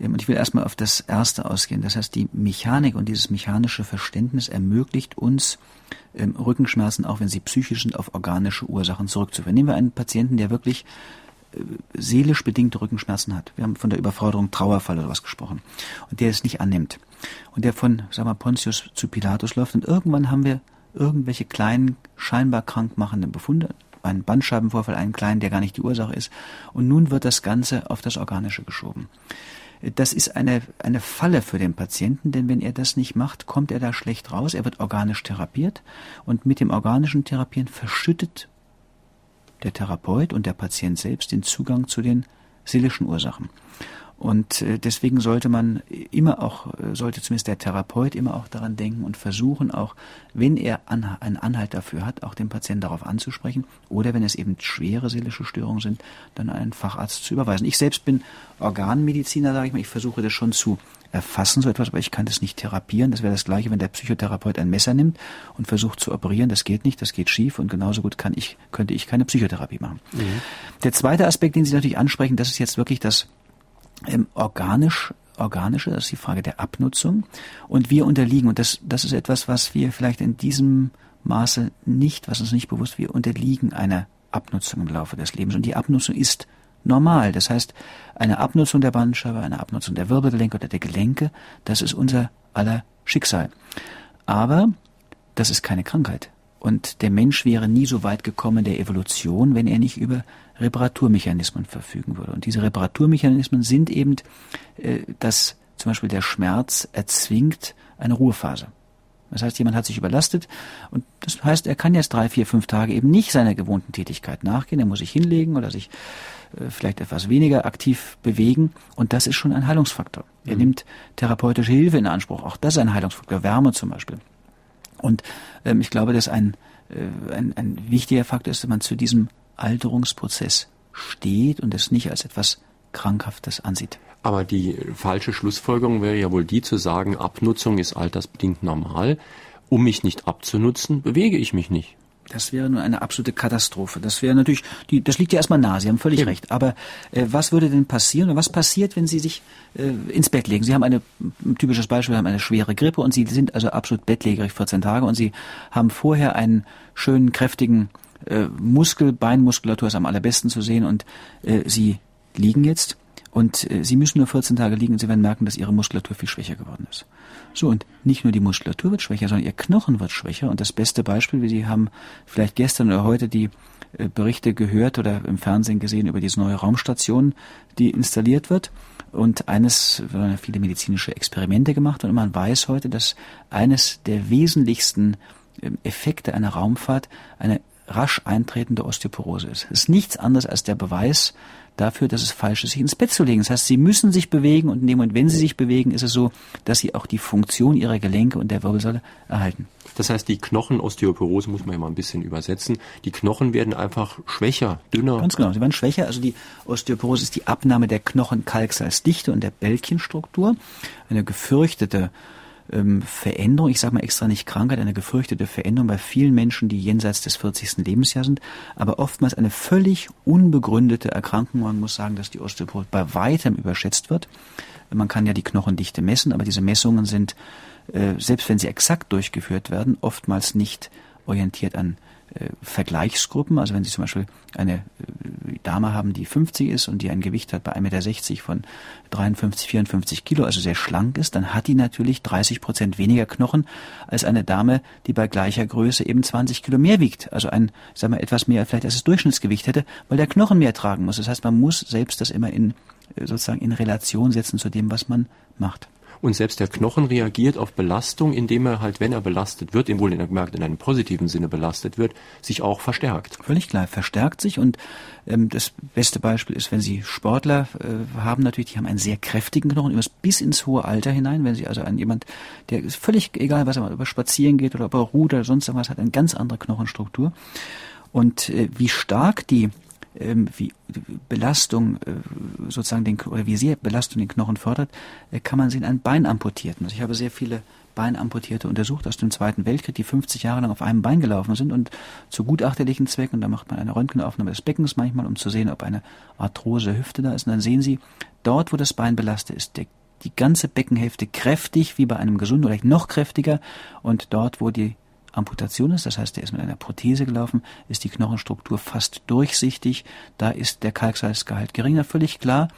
Ähm, und ich will erstmal auf das erste ausgehen. Das heißt, die Mechanik und dieses mechanische Verständnis ermöglicht uns, ähm, Rückenschmerzen, auch wenn sie psychisch sind, auf organische Ursachen zurückzuführen. Nehmen wir einen Patienten, der wirklich äh, seelisch bedingte Rückenschmerzen hat. Wir haben von der Überforderung Trauerfall oder was gesprochen. Und der es nicht annimmt. Und der von, sagen wir, Pontius zu Pilatus läuft. Und irgendwann haben wir irgendwelche kleinen, scheinbar krankmachenden Befunde, einen Bandscheibenvorfall, einen kleinen, der gar nicht die Ursache ist. Und nun wird das Ganze auf das Organische geschoben. Das ist eine, eine Falle für den Patienten, denn wenn er das nicht macht, kommt er da schlecht raus. Er wird organisch therapiert und mit dem organischen Therapieren verschüttet der Therapeut und der Patient selbst den Zugang zu den seelischen Ursachen. Und äh, deswegen sollte man immer auch, äh, sollte zumindest der Therapeut immer auch daran denken und versuchen auch, wenn er einen Anhalt dafür hat, auch den Patienten darauf anzusprechen oder wenn es eben schwere seelische Störungen sind, dann einen Facharzt zu überweisen. Ich selbst bin Organmediziner, sage ich mal, ich versuche das schon zu erfassen, so etwas, aber ich kann das nicht therapieren. Das wäre das Gleiche, wenn der Psychotherapeut ein Messer nimmt und versucht zu operieren. Das geht nicht, das geht schief und genauso gut kann ich, könnte ich keine Psychotherapie machen. Mhm. Der zweite Aspekt, den Sie natürlich ansprechen, das ist jetzt wirklich das ähm, organisch organische, das ist die Frage der Abnutzung. Und wir unterliegen, und das, das ist etwas, was wir vielleicht in diesem Maße nicht, was uns nicht bewusst, wir unterliegen einer Abnutzung im Laufe des Lebens. Und die Abnutzung ist normal. Das heißt, eine Abnutzung der Bandscheibe, eine Abnutzung der Wirbelgelenke oder der Gelenke, das ist unser aller Schicksal. Aber das ist keine Krankheit. Und der Mensch wäre nie so weit gekommen der Evolution, wenn er nicht über Reparaturmechanismen verfügen würde. Und diese Reparaturmechanismen sind eben, äh, dass zum Beispiel der Schmerz erzwingt eine Ruhephase. Das heißt, jemand hat sich überlastet und das heißt, er kann jetzt drei, vier, fünf Tage eben nicht seiner gewohnten Tätigkeit nachgehen. Er muss sich hinlegen oder sich äh, vielleicht etwas weniger aktiv bewegen und das ist schon ein Heilungsfaktor. Er mhm. nimmt therapeutische Hilfe in Anspruch. Auch das ist ein Heilungsfaktor. Wärme zum Beispiel. Und ähm, ich glaube, dass ein, äh, ein, ein wichtiger Faktor ist, dass man zu diesem Alterungsprozess steht und es nicht als etwas Krankhaftes ansieht. Aber die falsche Schlussfolgerung wäre ja wohl die zu sagen, Abnutzung ist altersbedingt normal. Um mich nicht abzunutzen, bewege ich mich nicht. Das wäre nur eine absolute Katastrophe. Das wäre natürlich, die, das liegt ja erstmal nahe, Sie haben völlig Eben. recht. Aber äh, was würde denn passieren oder was passiert, wenn Sie sich äh, ins Bett legen? Sie haben eine, ein typisches Beispiel, Sie haben eine schwere Grippe und Sie sind also absolut bettlägerig 14 Tage und Sie haben vorher einen schönen, kräftigen äh, Muskel, ist am allerbesten zu sehen und äh, Sie liegen jetzt und äh, Sie müssen nur 14 Tage liegen und Sie werden merken, dass Ihre Muskulatur viel schwächer geworden ist. So, und nicht nur die Muskulatur wird schwächer, sondern Ihr Knochen wird schwächer. Und das beste Beispiel, wie Sie haben vielleicht gestern oder heute die äh, Berichte gehört oder im Fernsehen gesehen über diese neue Raumstation, die installiert wird. Und eines, viele medizinische Experimente gemacht und man weiß heute, dass eines der wesentlichsten ähm, Effekte einer Raumfahrt eine rasch eintretende Osteoporose ist. Es ist nichts anderes als der Beweis dafür, dass es falsch ist, sich ins Bett zu legen. Das heißt, sie müssen sich bewegen und in dem Moment, wenn sie sich bewegen, ist es so, dass sie auch die Funktion ihrer Gelenke und der Wirbelsäule erhalten. Das heißt, die Knochenosteoporose muss man ja mal ein bisschen übersetzen. Die Knochen werden einfach schwächer, dünner. Ganz genau, sie werden schwächer. Also die Osteoporose ist die Abnahme der Knochenkalksalzdichte und der Bältchenstruktur. Eine gefürchtete ähm, Veränderung, ich sage mal extra nicht Krankheit, eine gefürchtete Veränderung bei vielen Menschen, die jenseits des 40. Lebensjahres sind, aber oftmals eine völlig unbegründete Erkrankung. Man muss sagen, dass die Osteoporose bei weitem überschätzt wird. Man kann ja die Knochendichte messen, aber diese Messungen sind, äh, selbst wenn sie exakt durchgeführt werden, oftmals nicht orientiert an äh, Vergleichsgruppen. Also wenn Sie zum Beispiel eine äh, Dame haben, die 50 ist und die ein Gewicht hat bei 1,60 Meter von 53, 54 Kilo, also sehr schlank ist, dann hat die natürlich 30 Prozent weniger Knochen als eine Dame, die bei gleicher Größe eben 20 Kilo mehr wiegt. Also ein, sagen wir, etwas mehr vielleicht als das Durchschnittsgewicht hätte, weil der Knochen mehr tragen muss. Das heißt, man muss selbst das immer in, äh, sozusagen in Relation setzen zu dem, was man macht. Und selbst der Knochen reagiert auf Belastung, indem er halt, wenn er belastet wird, wohl in, gemerkt in einem positiven Sinne belastet wird, sich auch verstärkt. Völlig klar, verstärkt sich. Und ähm, das beste Beispiel ist, wenn Sie Sportler äh, haben, natürlich, die haben einen sehr kräftigen Knochen, bis ins hohe Alter hinein. Wenn Sie also an jemand, der ist völlig egal, was er mal über spazieren geht oder über Ruder oder sonst irgendwas, hat eine ganz andere Knochenstruktur. Und äh, wie stark die wie Belastung äh, sozusagen den oder wie sehr Belastung den Knochen fördert, äh, kann man sehen an Beinamputierten. Also ich habe sehr viele Beinamputierte untersucht aus dem Zweiten Weltkrieg, die 50 Jahre lang auf einem Bein gelaufen sind und zu gutachterlichen Zwecken, da macht man eine Röntgenaufnahme des Beckens manchmal, um zu sehen, ob eine Arthrose Hüfte da ist. Und dann sehen Sie, dort, wo das Bein belastet ist, der, die ganze Beckenhälfte kräftig, wie bei einem gesunden, oder noch kräftiger. Und dort, wo die Amputation ist, das heißt, er ist mit einer Prothese gelaufen, ist die Knochenstruktur fast durchsichtig, da ist der Kalksalzgehalt geringer, völlig klar.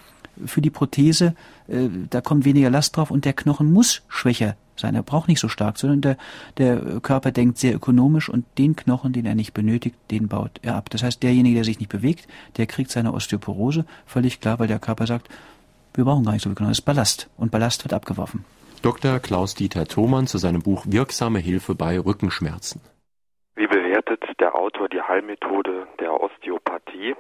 Für die Prothese, äh, da kommt weniger Last drauf und der Knochen muss schwächer sein. Er braucht nicht so stark, sondern der, der Körper denkt sehr ökonomisch und den Knochen, den er nicht benötigt, den baut er ab. Das heißt, derjenige, der sich nicht bewegt, der kriegt seine Osteoporose, völlig klar, weil der Körper sagt, wir brauchen gar nicht so viel Knochen, das ist Ballast und Ballast wird abgeworfen. Dr. Klaus-Dieter Thomann zu seinem Buch Wirksame Hilfe bei Rückenschmerzen. Wie bewertet der Autor die Heilmethode der Osteopathie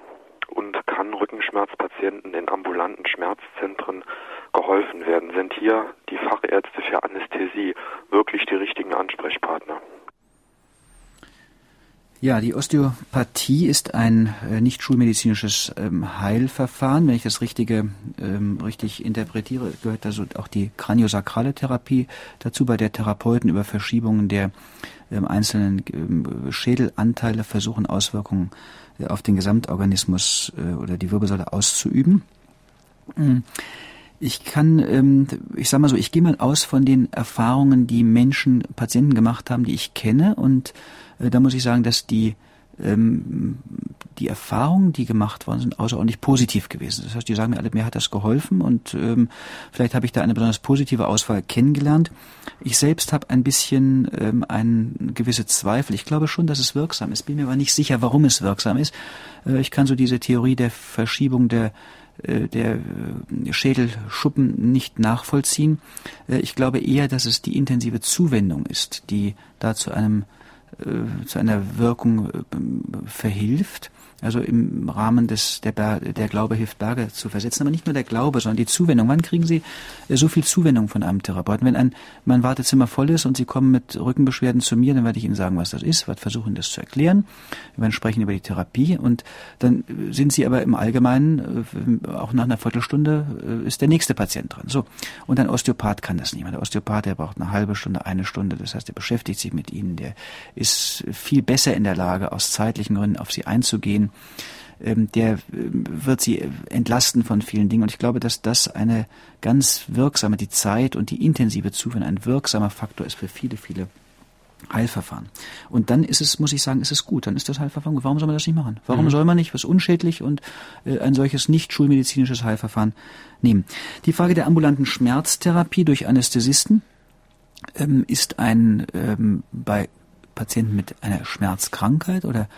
und kann Rückenschmerzpatienten in ambulanten Schmerzzentren geholfen werden? Sind hier die Fachärzte für Anästhesie wirklich die richtigen Ansprechpartner? Ja, die Osteopathie ist ein äh, nicht schulmedizinisches ähm, Heilverfahren. Wenn ich das richtige, ähm, richtig interpretiere, gehört also auch die kraniosakrale Therapie dazu, bei der Therapeuten über Verschiebungen der ähm, einzelnen ähm, Schädelanteile versuchen, Auswirkungen äh, auf den Gesamtorganismus äh, oder die Wirbelsäule auszuüben. Mhm. Ich kann, ähm, ich sag mal so, ich gehe mal aus von den Erfahrungen, die Menschen, Patienten gemacht haben, die ich kenne und da muss ich sagen, dass die ähm, die Erfahrungen, die gemacht worden sind, außerordentlich positiv gewesen. Das heißt, die sagen mir alle, mir hat das geholfen und ähm, vielleicht habe ich da eine besonders positive Auswahl kennengelernt. Ich selbst habe ein bisschen ähm, einen gewisse Zweifel. Ich glaube schon, dass es wirksam ist. Bin mir aber nicht sicher, warum es wirksam ist. Äh, ich kann so diese Theorie der Verschiebung der äh, der äh, Schädelschuppen nicht nachvollziehen. Äh, ich glaube eher, dass es die intensive Zuwendung ist, die da zu einem äh, zu einer Wirkung äh, verhilft. Also im Rahmen des der, Ber der Glaube hilft Berge zu versetzen, aber nicht nur der Glaube, sondern die Zuwendung. Wann kriegen Sie äh, so viel Zuwendung von einem Therapeuten? Wenn ein mein Wartezimmer voll ist und Sie kommen mit Rückenbeschwerden zu mir, dann werde ich Ihnen sagen, was das ist, werde versuchen, das zu erklären. Wir werden sprechen über die Therapie und dann sind Sie aber im Allgemeinen äh, auch nach einer Viertelstunde äh, ist der nächste Patient dran. So und ein Osteopath kann das nicht mehr. Der Osteopath, der braucht eine halbe Stunde, eine Stunde. Das heißt, er beschäftigt sich mit Ihnen, der ist viel besser in der Lage, aus zeitlichen Gründen auf Sie einzugehen ähm, der ähm, wird sie entlasten von vielen Dingen. Und ich glaube, dass das eine ganz wirksame, die Zeit und die intensive Zuwendung ein wirksamer Faktor ist für viele, viele Heilverfahren. Und dann ist es, muss ich sagen, ist es gut. Dann ist das Heilverfahren gut. Warum soll man das nicht machen? Warum mhm. soll man nicht was unschädlich und äh, ein solches nicht schulmedizinisches Heilverfahren nehmen? Die Frage der ambulanten Schmerztherapie durch Anästhesisten ähm, ist ein ähm, bei Patienten mit einer Schmerzkrankheit oder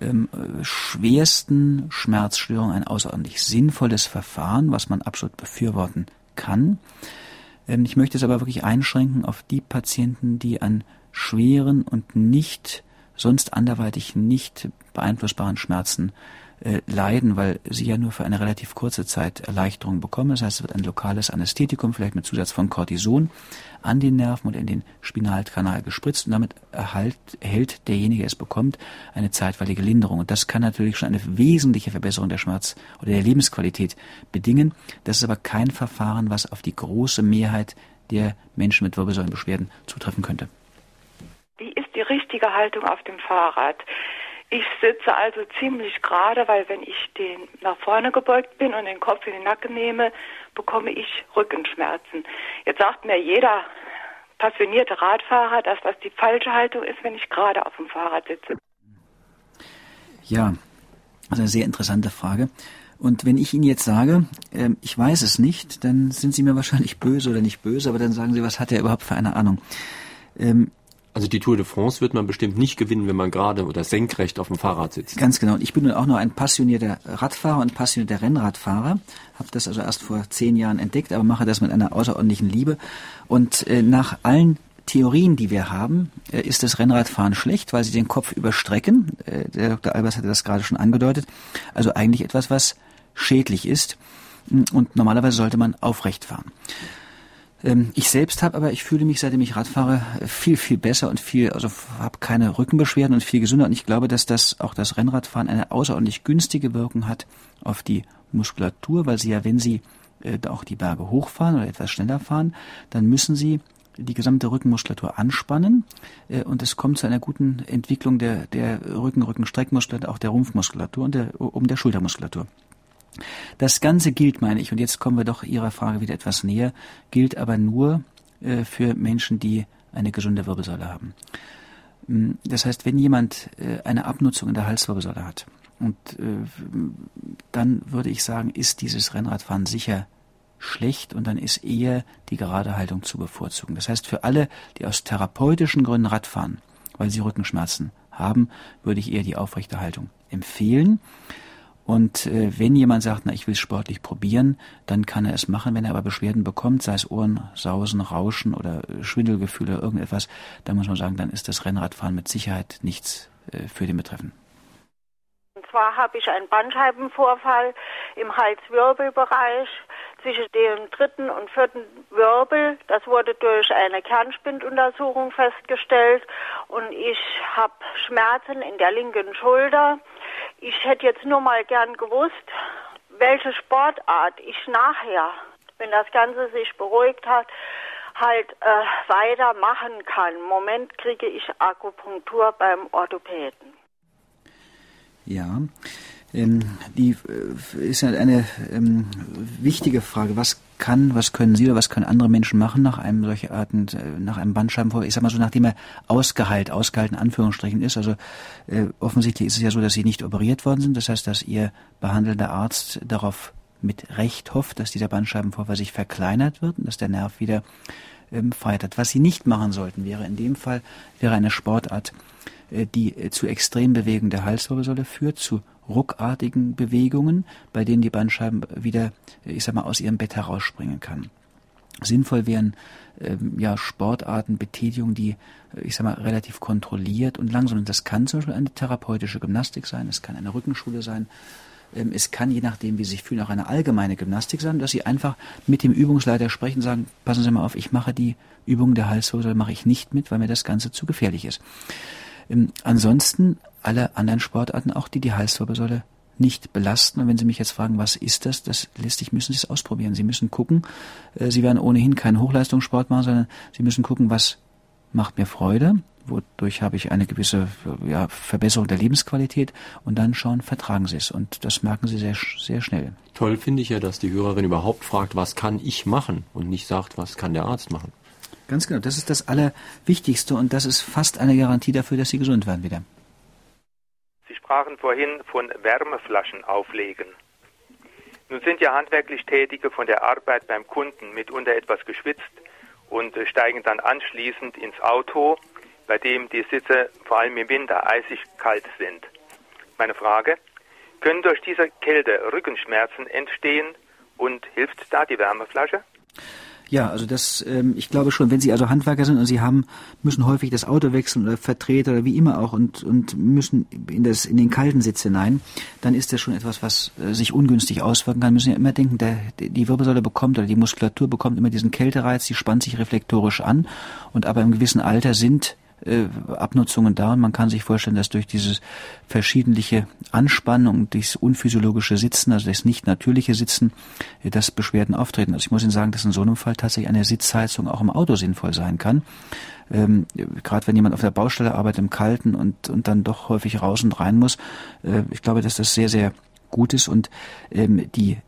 ähm, schwersten Schmerzstörungen ein außerordentlich sinnvolles Verfahren, was man absolut befürworten kann. Ähm, ich möchte es aber wirklich einschränken auf die Patienten, die an schweren und nicht sonst anderweitig nicht beeinflussbaren Schmerzen äh, leiden, weil sie ja nur für eine relativ kurze Zeit Erleichterung bekommen. Das heißt, es wird ein lokales Anästhetikum, vielleicht mit Zusatz von Cortison, an den Nerven oder in den Spinalkanal gespritzt und damit erhalt, erhält derjenige, der es bekommt, eine zeitweilige Linderung. Und das kann natürlich schon eine wesentliche Verbesserung der Schmerz- oder der Lebensqualität bedingen. Das ist aber kein Verfahren, was auf die große Mehrheit der Menschen mit Wirbelsäulenbeschwerden zutreffen könnte. Wie ist die richtige Haltung auf dem Fahrrad? Ich sitze also ziemlich gerade, weil wenn ich den nach vorne gebeugt bin und den Kopf in den Nacken nehme, bekomme ich Rückenschmerzen. Jetzt sagt mir jeder passionierte Radfahrer, dass das die falsche Haltung ist, wenn ich gerade auf dem Fahrrad sitze. Ja, also eine sehr interessante Frage. Und wenn ich Ihnen jetzt sage, äh, ich weiß es nicht, dann sind Sie mir wahrscheinlich böse oder nicht böse, aber dann sagen Sie, was hat er überhaupt für eine Ahnung? Ähm, also die Tour de France wird man bestimmt nicht gewinnen, wenn man gerade oder senkrecht auf dem Fahrrad sitzt. Ganz genau. Und ich bin nun auch nur ein passionierter Radfahrer und passionierter Rennradfahrer. Habe das also erst vor zehn Jahren entdeckt, aber mache das mit einer außerordentlichen Liebe. Und äh, nach allen Theorien, die wir haben, äh, ist das Rennradfahren schlecht, weil sie den Kopf überstrecken. Äh, der Dr. Albers hatte das gerade schon angedeutet. Also eigentlich etwas, was schädlich ist. Und normalerweise sollte man aufrecht fahren. Ähm, ich selbst habe aber, ich fühle mich, seitdem ich Radfahre, viel, viel besser und viel, also habe keine Rückenbeschwerden und viel gesünder. Und ich glaube, dass das auch das Rennradfahren eine außerordentlich günstige Wirkung hat auf die Muskulatur, weil sie ja, wenn sie äh, auch die Berge hochfahren oder etwas schneller fahren, dann müssen sie die gesamte Rückenmuskulatur anspannen äh, und es kommt zu einer guten Entwicklung der, der Rücken, Rückenstreckmuskulatur, auch der Rumpfmuskulatur und der, um der Schultermuskulatur. Das Ganze gilt, meine ich, und jetzt kommen wir doch Ihrer Frage wieder etwas näher, gilt aber nur äh, für Menschen, die eine gesunde Wirbelsäule haben. Mm, das heißt, wenn jemand äh, eine Abnutzung in der Halswirbelsäule hat, und äh, dann würde ich sagen, ist dieses Rennradfahren sicher schlecht und dann ist eher die gerade Haltung zu bevorzugen. Das heißt, für alle, die aus therapeutischen Gründen Radfahren, weil sie Rückenschmerzen haben, würde ich eher die aufrechte Haltung empfehlen. Und äh, wenn jemand sagt, na, ich will es sportlich probieren, dann kann er es machen. Wenn er aber Beschwerden bekommt, sei es Ohrensausen, Rauschen oder äh, Schwindelgefühle irgendetwas, dann muss man sagen, dann ist das Rennradfahren mit Sicherheit nichts äh, für den Betreffenden. Und zwar habe ich einen Bandscheibenvorfall im Halswirbelbereich zwischen dem dritten und vierten Wirbel. Das wurde durch eine Kernspinduntersuchung festgestellt und ich habe Schmerzen in der linken Schulter. Ich hätte jetzt nur mal gern gewusst, welche Sportart ich nachher, wenn das Ganze sich beruhigt hat, halt äh, weitermachen kann. Im Moment kriege ich Akupunktur beim Orthopäden. Ja, ähm, die äh, ist halt eine ähm, wichtige Frage. Was kann, was können Sie oder was können andere Menschen machen nach einem solchen Arten, äh, nach einem Bandscheibenvorfall? Ich sag mal so, nachdem er ausgeheilt, ausgehalten Anführungsstrichen ist. Also äh, offensichtlich ist es ja so, dass Sie nicht operiert worden sind. Das heißt, dass Ihr behandelnder Arzt darauf mit Recht hofft, dass dieser Bandscheibenvorfall sich verkleinert wird und dass der Nerv wieder ähm, feitert. Was Sie nicht machen sollten, wäre in dem Fall wäre eine Sportart, äh, die äh, zu Extrembewegung der Halswirbelsäule führt, zu ruckartigen Bewegungen, bei denen die Bandscheiben wieder, ich sag mal, aus ihrem Bett herausspringen kann. Sinnvoll wären ähm, ja Sportarten, Betätigungen, die, äh, ich sag mal, relativ kontrolliert und langsam. Und das kann zum Beispiel eine therapeutische Gymnastik sein, es kann eine Rückenschule sein, es kann, je nachdem, wie Sie sich fühlen, auch eine allgemeine Gymnastik sein, dass Sie einfach mit dem Übungsleiter sprechen, sagen, passen Sie mal auf, ich mache die Übung der Halswirbelsäule, mache ich nicht mit, weil mir das Ganze zu gefährlich ist. Ähm, ansonsten alle anderen Sportarten, auch die die Halswirbelsäule nicht belasten. Und wenn Sie mich jetzt fragen, was ist das, das lässt sich, müssen Sie es ausprobieren. Sie müssen gucken, äh, Sie werden ohnehin keinen Hochleistungssport machen, sondern Sie müssen gucken, was macht mir Freude, wodurch habe ich eine gewisse ja, Verbesserung der Lebensqualität und dann schauen, vertragen Sie es. Und das merken Sie sehr, sehr schnell. Toll finde ich ja, dass die Hörerin überhaupt fragt, was kann ich machen und nicht sagt, was kann der Arzt machen. Ganz genau, das ist das Allerwichtigste und das ist fast eine Garantie dafür, dass Sie gesund werden wieder. Sie sprachen vorhin von Wärmeflaschen auflegen. Nun sind ja handwerklich Tätige von der Arbeit beim Kunden mitunter etwas geschwitzt und äh, steigen dann anschließend ins Auto, bei dem die Sitze vor allem im Winter eisig kalt sind. Meine Frage, können durch diese Kälte Rückenschmerzen entstehen und hilft da die Wärmeflasche? Ja, also das, ähm, ich glaube schon, wenn Sie also Handwerker sind und Sie haben, müssen häufig das Auto wechseln oder Vertreter oder wie immer auch und, und müssen in, das, in den kalten Sitz hinein, dann ist das schon etwas, was äh, sich ungünstig auswirken kann. Müssen ja immer denken, der, die Wirbelsäule bekommt oder die Muskulatur bekommt immer diesen Kältereiz, die spannt sich reflektorisch an und aber im gewissen Alter sind äh, Abnutzungen da und man kann sich vorstellen, dass durch dieses verschiedentliche Anspannung, dieses unphysiologische Sitzen, also das nicht natürliche Sitzen, äh, dass Beschwerden auftreten. Also ich muss Ihnen sagen, dass in so einem Fall tatsächlich eine Sitzheizung auch im Auto sinnvoll sein kann. Ähm, Gerade wenn jemand auf der Baustelle arbeitet im Kalten und, und dann doch häufig raus und rein muss. Äh, ich glaube, dass das sehr, sehr gut ist und ähm, die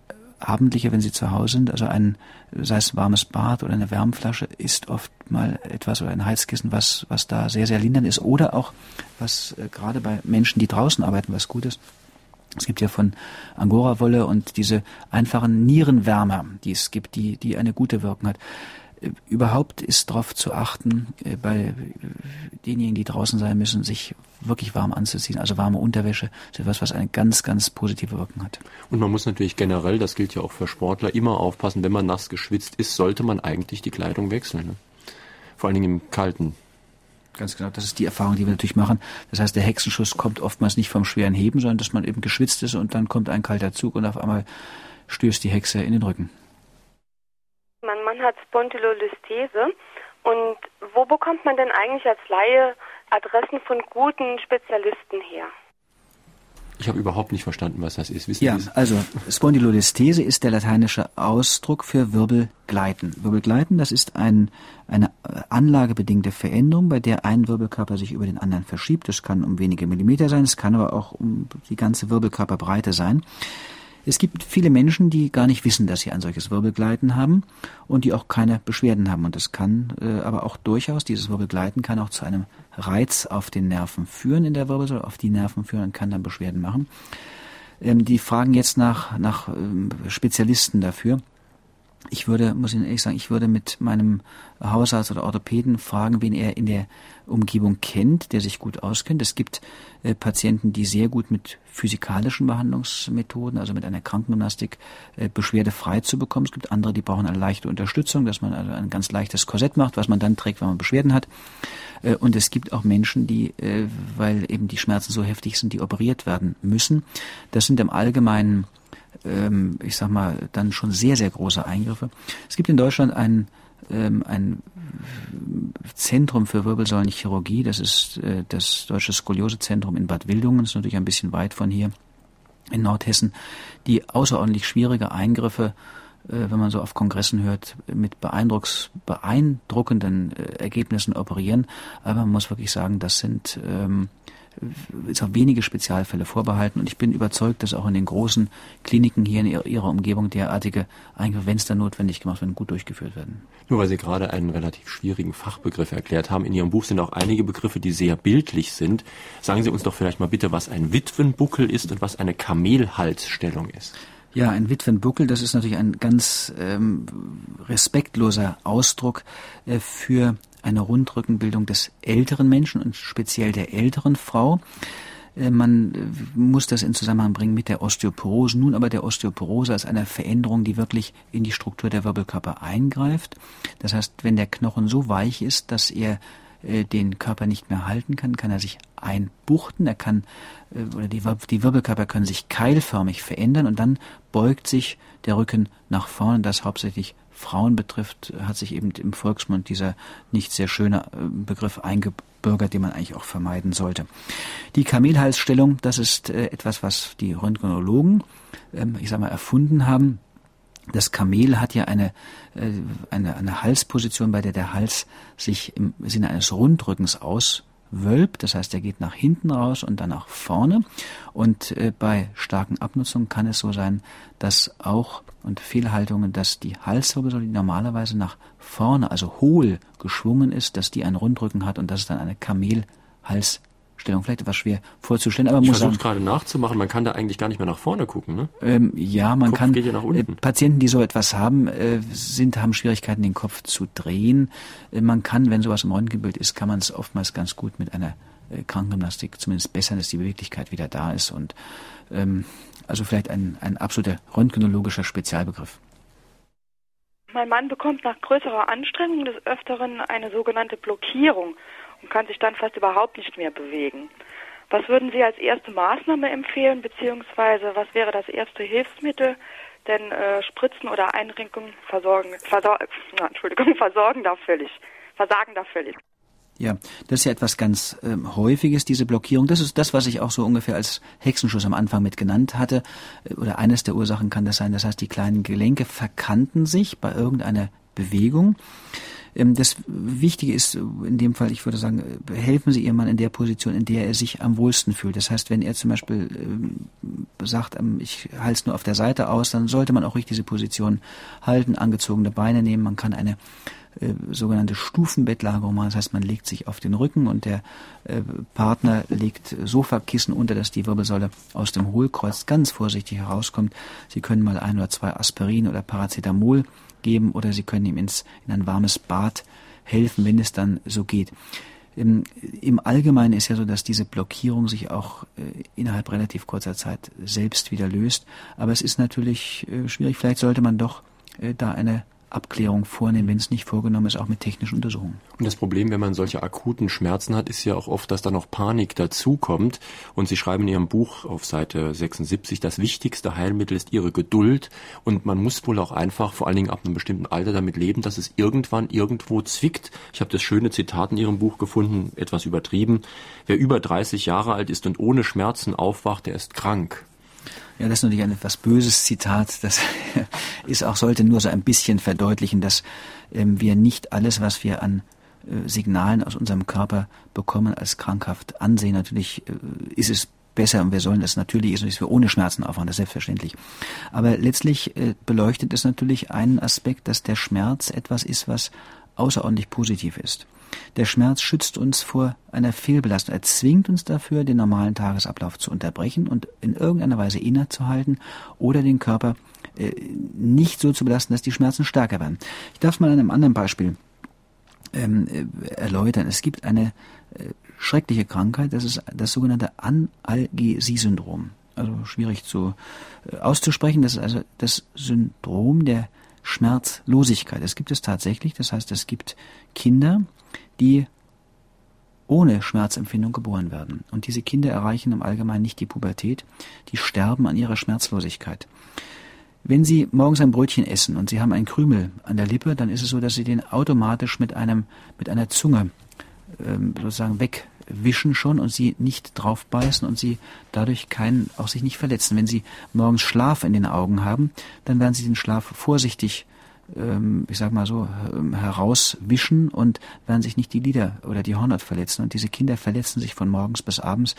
abendliche, wenn sie zu Hause sind, also ein, sei es ein warmes Bad oder eine Wärmflasche, ist oft mal etwas oder ein Heizkissen, was, was da sehr, sehr lindernd ist. Oder auch, was äh, gerade bei Menschen, die draußen arbeiten, was gut ist. Es gibt ja von Angora-Wolle und diese einfachen Nierenwärmer, die es gibt, die, die eine gute Wirkung hat überhaupt ist darauf zu achten, äh, bei denjenigen, die draußen sein müssen, sich wirklich warm anzuziehen. Also warme Unterwäsche ist etwas, was eine ganz, ganz positive Wirkung hat. Und man muss natürlich generell, das gilt ja auch für Sportler, immer aufpassen, wenn man nass geschwitzt ist, sollte man eigentlich die Kleidung wechseln. Ne? Vor allen Dingen im Kalten. Ganz genau, das ist die Erfahrung, die wir natürlich machen. Das heißt, der Hexenschuss kommt oftmals nicht vom schweren Heben, sondern dass man eben geschwitzt ist und dann kommt ein kalter Zug und auf einmal stößt die Hexe in den Rücken. Mein Mann hat Spondylolistese. Und wo bekommt man denn eigentlich als Laie Adressen von guten Spezialisten her? Ich habe überhaupt nicht verstanden, was das ist. Wissen ja, Sie also Spondylolistese ist der lateinische Ausdruck für Wirbelgleiten. Wirbelgleiten, das ist ein, eine anlagebedingte Veränderung, bei der ein Wirbelkörper sich über den anderen verschiebt. Das kann um wenige Millimeter sein, es kann aber auch um die ganze Wirbelkörperbreite sein. Es gibt viele Menschen, die gar nicht wissen, dass sie ein solches Wirbelgleiten haben und die auch keine Beschwerden haben. Und das kann äh, aber auch durchaus, dieses Wirbelgleiten kann auch zu einem Reiz auf den Nerven führen in der Wirbelsäule, auf die Nerven führen und kann dann Beschwerden machen. Ähm, die fragen jetzt nach, nach ähm, Spezialisten dafür. Ich würde, muss Ihnen ehrlich sagen, ich würde mit meinem Hausarzt oder Orthopäden fragen, wen er in der Umgebung kennt, der sich gut auskennt. Es gibt äh, Patienten, die sehr gut mit physikalischen Behandlungsmethoden, also mit einer Krankengymnastik, äh, beschwerdefrei zu bekommen. Es gibt andere, die brauchen eine leichte Unterstützung, dass man also ein ganz leichtes Korsett macht, was man dann trägt, wenn man Beschwerden hat. Äh, und es gibt auch Menschen, die, äh, weil eben die Schmerzen so heftig sind, die operiert werden müssen. Das sind im Allgemeinen ähm, ich sag mal, dann schon sehr, sehr große Eingriffe. Es gibt in Deutschland ein, ähm, ein Zentrum für Wirbelsäulenchirurgie, das ist äh, das Deutsche Skoliosezentrum in Bad Wildungen, das ist natürlich ein bisschen weit von hier in Nordhessen, die außerordentlich schwierige Eingriffe äh, wenn man so auf Kongressen hört, mit beeindruckenden äh, Ergebnissen operieren. Aber man muss wirklich sagen, das sind ähm, ist auf wenige Spezialfälle vorbehalten und ich bin überzeugt, dass auch in den großen Kliniken hier in ihrer Umgebung derartige Eingriffe, wenn es dann notwendig gemacht werden, gut durchgeführt werden. Nur weil Sie gerade einen relativ schwierigen Fachbegriff erklärt haben, in Ihrem Buch sind auch einige Begriffe, die sehr bildlich sind. Sagen Sie uns doch vielleicht mal bitte, was ein Witwenbuckel ist und was eine Kamelhalsstellung ist. Ja, ein Witwenbuckel, das ist natürlich ein ganz ähm, respektloser Ausdruck äh, für eine Rundrückenbildung des älteren Menschen und speziell der älteren Frau. Äh, man äh, muss das in Zusammenhang bringen mit der Osteoporose. Nun aber der Osteoporose als eine Veränderung, die wirklich in die Struktur der Wirbelkörper eingreift. Das heißt, wenn der Knochen so weich ist, dass er äh, den Körper nicht mehr halten kann, kann er sich einbuchten, er kann, oder die, die Wirbelkörper können sich keilförmig verändern und dann beugt sich der Rücken nach vorne, das hauptsächlich Frauen betrifft, hat sich eben im Volksmund dieser nicht sehr schöne Begriff eingebaut Bürger, die man eigentlich auch vermeiden sollte. Die Kamelhalsstellung, das ist äh, etwas, was die Röntgenologen, ähm, ich sage mal, erfunden haben. Das Kamel hat ja eine, äh, eine, eine Halsposition, bei der der Hals sich im Sinne eines Rundrückens aus wölbt, das heißt, er geht nach hinten raus und dann nach vorne. Und äh, bei starken Abnutzungen kann es so sein, dass auch und Fehlhaltungen, dass die Halswirbelsäule, die normalerweise nach vorne, also hohl geschwungen ist, dass die einen Rundrücken hat und das ist dann eine Kamelhals Stellung. Vielleicht etwas schwer vorzustellen, aber ich muss versuche gerade nachzumachen. Man kann da eigentlich gar nicht mehr nach vorne gucken, ne? Ähm, ja, man Kopf kann. Geht ja nach unten. Äh, Patienten, die so etwas haben, äh, sind haben Schwierigkeiten, den Kopf zu drehen. Äh, man kann, wenn sowas im Röntgenbild ist, kann man es oftmals ganz gut mit einer Krankengymnastik zumindest bessern, dass die Beweglichkeit wieder da ist und ähm, also vielleicht ein, ein absoluter röntgenologischer Spezialbegriff. Mein Mann bekommt nach größerer Anstrengung des Öfteren eine sogenannte Blockierung und kann sich dann fast überhaupt nicht mehr bewegen. Was würden Sie als erste Maßnahme empfehlen, beziehungsweise was wäre das erste Hilfsmittel? Denn äh, Spritzen oder Einrinkungen versorgen, versor na, Entschuldigung, [laughs] versorgen da völlig, versagen da völlig. Ja, das ist ja etwas ganz ähm, Häufiges, diese Blockierung. Das ist das, was ich auch so ungefähr als Hexenschuss am Anfang mit genannt hatte. Äh, oder eines der Ursachen kann das sein. Das heißt, die kleinen Gelenke verkanten sich bei irgendeiner Bewegung. Ähm, das Wichtige ist in dem Fall, ich würde sagen, äh, helfen Sie Ihrem Mann in der Position, in der er sich am wohlsten fühlt. Das heißt, wenn er zum Beispiel ähm, sagt, ähm, ich halte es nur auf der Seite aus, dann sollte man auch ruhig diese Position halten, angezogene Beine nehmen. Man kann eine äh, sogenannte Stufenbettlagerung machen. Das heißt, man legt sich auf den Rücken und der äh, Partner legt Sofakissen unter, dass die Wirbelsäule aus dem Hohlkreuz ganz vorsichtig herauskommt. Sie können mal ein oder zwei Aspirin oder Paracetamol geben oder Sie können ihm ins, in ein warmes Bad helfen, wenn es dann so geht. Im, Im, Allgemeinen ist ja so, dass diese Blockierung sich auch äh, innerhalb relativ kurzer Zeit selbst wieder löst. Aber es ist natürlich äh, schwierig. Vielleicht sollte man doch äh, da eine Abklärung vornehmen, wenn es nicht vorgenommen ist, auch mit technischen Untersuchungen. Und das Problem, wenn man solche akuten Schmerzen hat, ist ja auch oft, dass da noch Panik dazukommt. Und Sie schreiben in Ihrem Buch auf Seite 76, das wichtigste Heilmittel ist Ihre Geduld. Und man muss wohl auch einfach, vor allen Dingen ab einem bestimmten Alter, damit leben, dass es irgendwann irgendwo zwickt. Ich habe das schöne Zitat in Ihrem Buch gefunden, etwas übertrieben. Wer über 30 Jahre alt ist und ohne Schmerzen aufwacht, der ist krank. Ja, das ist natürlich ein etwas böses Zitat. Das [laughs] ist auch, sollte nur so ein bisschen verdeutlichen, dass ähm, wir nicht alles, was wir an äh, Signalen aus unserem Körper bekommen, als krankhaft ansehen. Natürlich äh, ist es besser und wir sollen es natürlich, ist dass wir ohne Schmerzen aufwachen, das ist selbstverständlich. Aber letztlich äh, beleuchtet es natürlich einen Aspekt, dass der Schmerz etwas ist, was außerordentlich positiv ist. Der Schmerz schützt uns vor einer Fehlbelastung. Er zwingt uns dafür, den normalen Tagesablauf zu unterbrechen und in irgendeiner Weise innezuhalten oder den Körper äh, nicht so zu belasten, dass die Schmerzen stärker werden. Ich darf es mal an einem anderen Beispiel ähm, äh, erläutern. Es gibt eine äh, schreckliche Krankheit, das ist das sogenannte Analgesie-Syndrom. Also schwierig zu äh, auszusprechen. Das ist also das Syndrom der Schmerzlosigkeit. Es gibt es tatsächlich. Das heißt, es gibt Kinder, die ohne Schmerzempfindung geboren werden. Und diese Kinder erreichen im Allgemeinen nicht die Pubertät, die sterben an ihrer Schmerzlosigkeit. Wenn Sie morgens ein Brötchen essen und Sie haben einen Krümel an der Lippe, dann ist es so, dass Sie den automatisch mit einem mit einer Zunge ähm, sozusagen wegwischen schon und Sie nicht drauf beißen und Sie dadurch keinen auch sich nicht verletzen. Wenn Sie morgens Schlaf in den Augen haben, dann werden Sie den Schlaf vorsichtig ich sag mal so, ähm, herauswischen und werden sich nicht die Lider oder die Hornhaut verletzen. Und diese Kinder verletzen sich von morgens bis abends.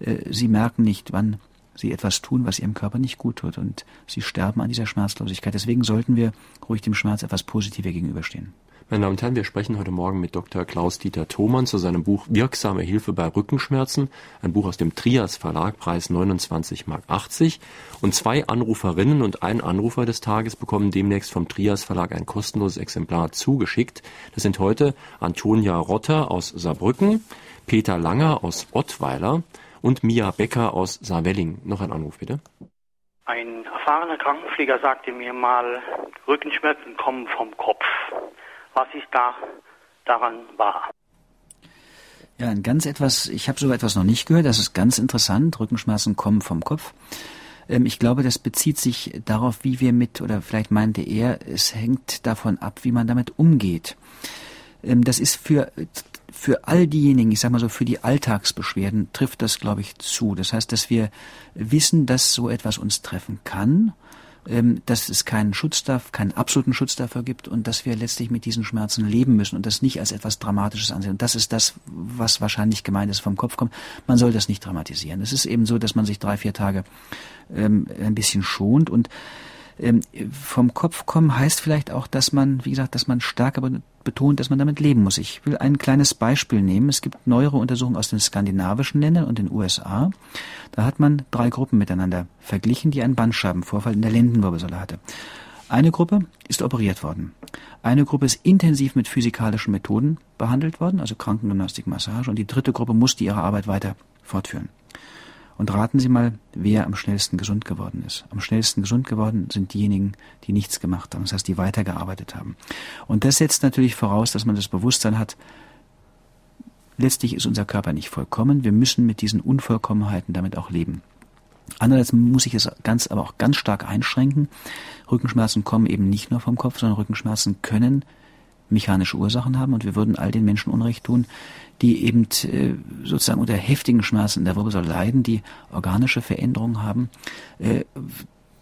Äh, sie merken nicht, wann sie etwas tun, was ihrem Körper nicht gut tut. Und sie sterben an dieser Schmerzlosigkeit. Deswegen sollten wir ruhig dem Schmerz etwas positiver gegenüberstehen. Meine Damen und Herren, wir sprechen heute Morgen mit Dr. Klaus-Dieter Thomann zu seinem Buch Wirksame Hilfe bei Rückenschmerzen, ein Buch aus dem Trias Verlag, Preis 29 Mark 80. Und zwei Anruferinnen und ein Anrufer des Tages bekommen demnächst vom Trias Verlag ein kostenloses Exemplar zugeschickt. Das sind heute Antonia Rotter aus Saarbrücken, Peter Langer aus Ottweiler, Und Mia Becker aus Saarwelling. Noch ein Anruf, bitte. Ein erfahrener Krankenpfleger sagte mir mal, Rückenschmerzen kommen vom Kopf. Was ist da daran wahr? Ja, ein ganz etwas, ich habe so etwas noch nicht gehört, das ist ganz interessant. Rückenschmerzen kommen vom Kopf. Ähm, ich glaube, das bezieht sich darauf, wie wir mit, oder vielleicht meinte er, es hängt davon ab, wie man damit umgeht. Ähm, das ist für, für all diejenigen, ich sag mal so, für die Alltagsbeschwerden trifft das, glaube ich, zu. Das heißt, dass wir wissen, dass so etwas uns treffen kann dass es keinen Schutz darf, keinen absoluten Schutz dafür gibt und dass wir letztlich mit diesen Schmerzen leben müssen und das nicht als etwas Dramatisches ansehen. Und das ist das, was wahrscheinlich gemeint ist, vom Kopf kommt. Man soll das nicht dramatisieren. Es ist eben so, dass man sich drei, vier Tage ähm, ein bisschen schont und ähm, vom Kopf kommen heißt vielleicht auch, dass man, wie gesagt, dass man stärker betont, dass man damit leben muss. Ich will ein kleines Beispiel nehmen. Es gibt neuere Untersuchungen aus den skandinavischen Ländern und den USA. Da hat man drei Gruppen miteinander verglichen, die einen Bandscheibenvorfall in der Lendenwirbelsäule hatte. Eine Gruppe ist operiert worden. Eine Gruppe ist intensiv mit physikalischen Methoden behandelt worden, also Krankengymnastik, Massage, und die dritte Gruppe musste ihre Arbeit weiter fortführen. Und raten Sie mal, wer am schnellsten gesund geworden ist. Am schnellsten gesund geworden sind diejenigen, die nichts gemacht haben, das heißt, die weitergearbeitet haben. Und das setzt natürlich voraus, dass man das Bewusstsein hat, letztlich ist unser Körper nicht vollkommen, wir müssen mit diesen Unvollkommenheiten damit auch leben. Andererseits muss ich es ganz, aber auch ganz stark einschränken. Rückenschmerzen kommen eben nicht nur vom Kopf, sondern Rückenschmerzen können mechanische Ursachen haben und wir würden all den Menschen Unrecht tun, die eben äh, sozusagen unter heftigen Schmerzen in der Wirbelsäule leiden, die organische Veränderungen haben. Äh,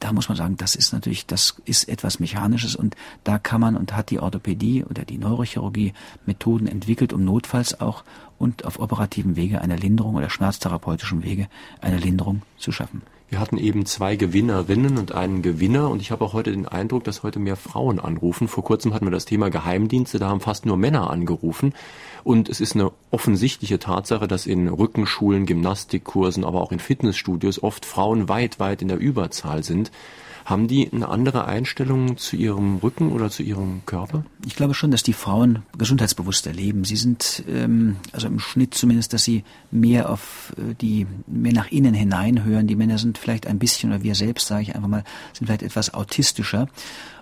da muss man sagen, das ist natürlich, das ist etwas Mechanisches und da kann man und hat die Orthopädie oder die Neurochirurgie Methoden entwickelt, um notfalls auch und auf operativen Wege einer Linderung oder schmerztherapeutischen Wege eine Linderung zu schaffen. Wir hatten eben zwei Gewinnerinnen und einen Gewinner und ich habe auch heute den Eindruck, dass heute mehr Frauen anrufen. Vor kurzem hatten wir das Thema Geheimdienste, da haben fast nur Männer angerufen. Und es ist eine offensichtliche Tatsache, dass in Rückenschulen, Gymnastikkursen, aber auch in Fitnessstudios oft Frauen weit, weit in der Überzahl sind. Haben die eine andere Einstellung zu ihrem Rücken oder zu ihrem Körper? Ich glaube schon, dass die Frauen gesundheitsbewusster leben. Sie sind, ähm, also im Schnitt zumindest, dass sie mehr auf äh, die, mehr nach innen hineinhören. Die Männer sind vielleicht ein bisschen, oder wir selbst, sage ich einfach mal, sind vielleicht etwas autistischer.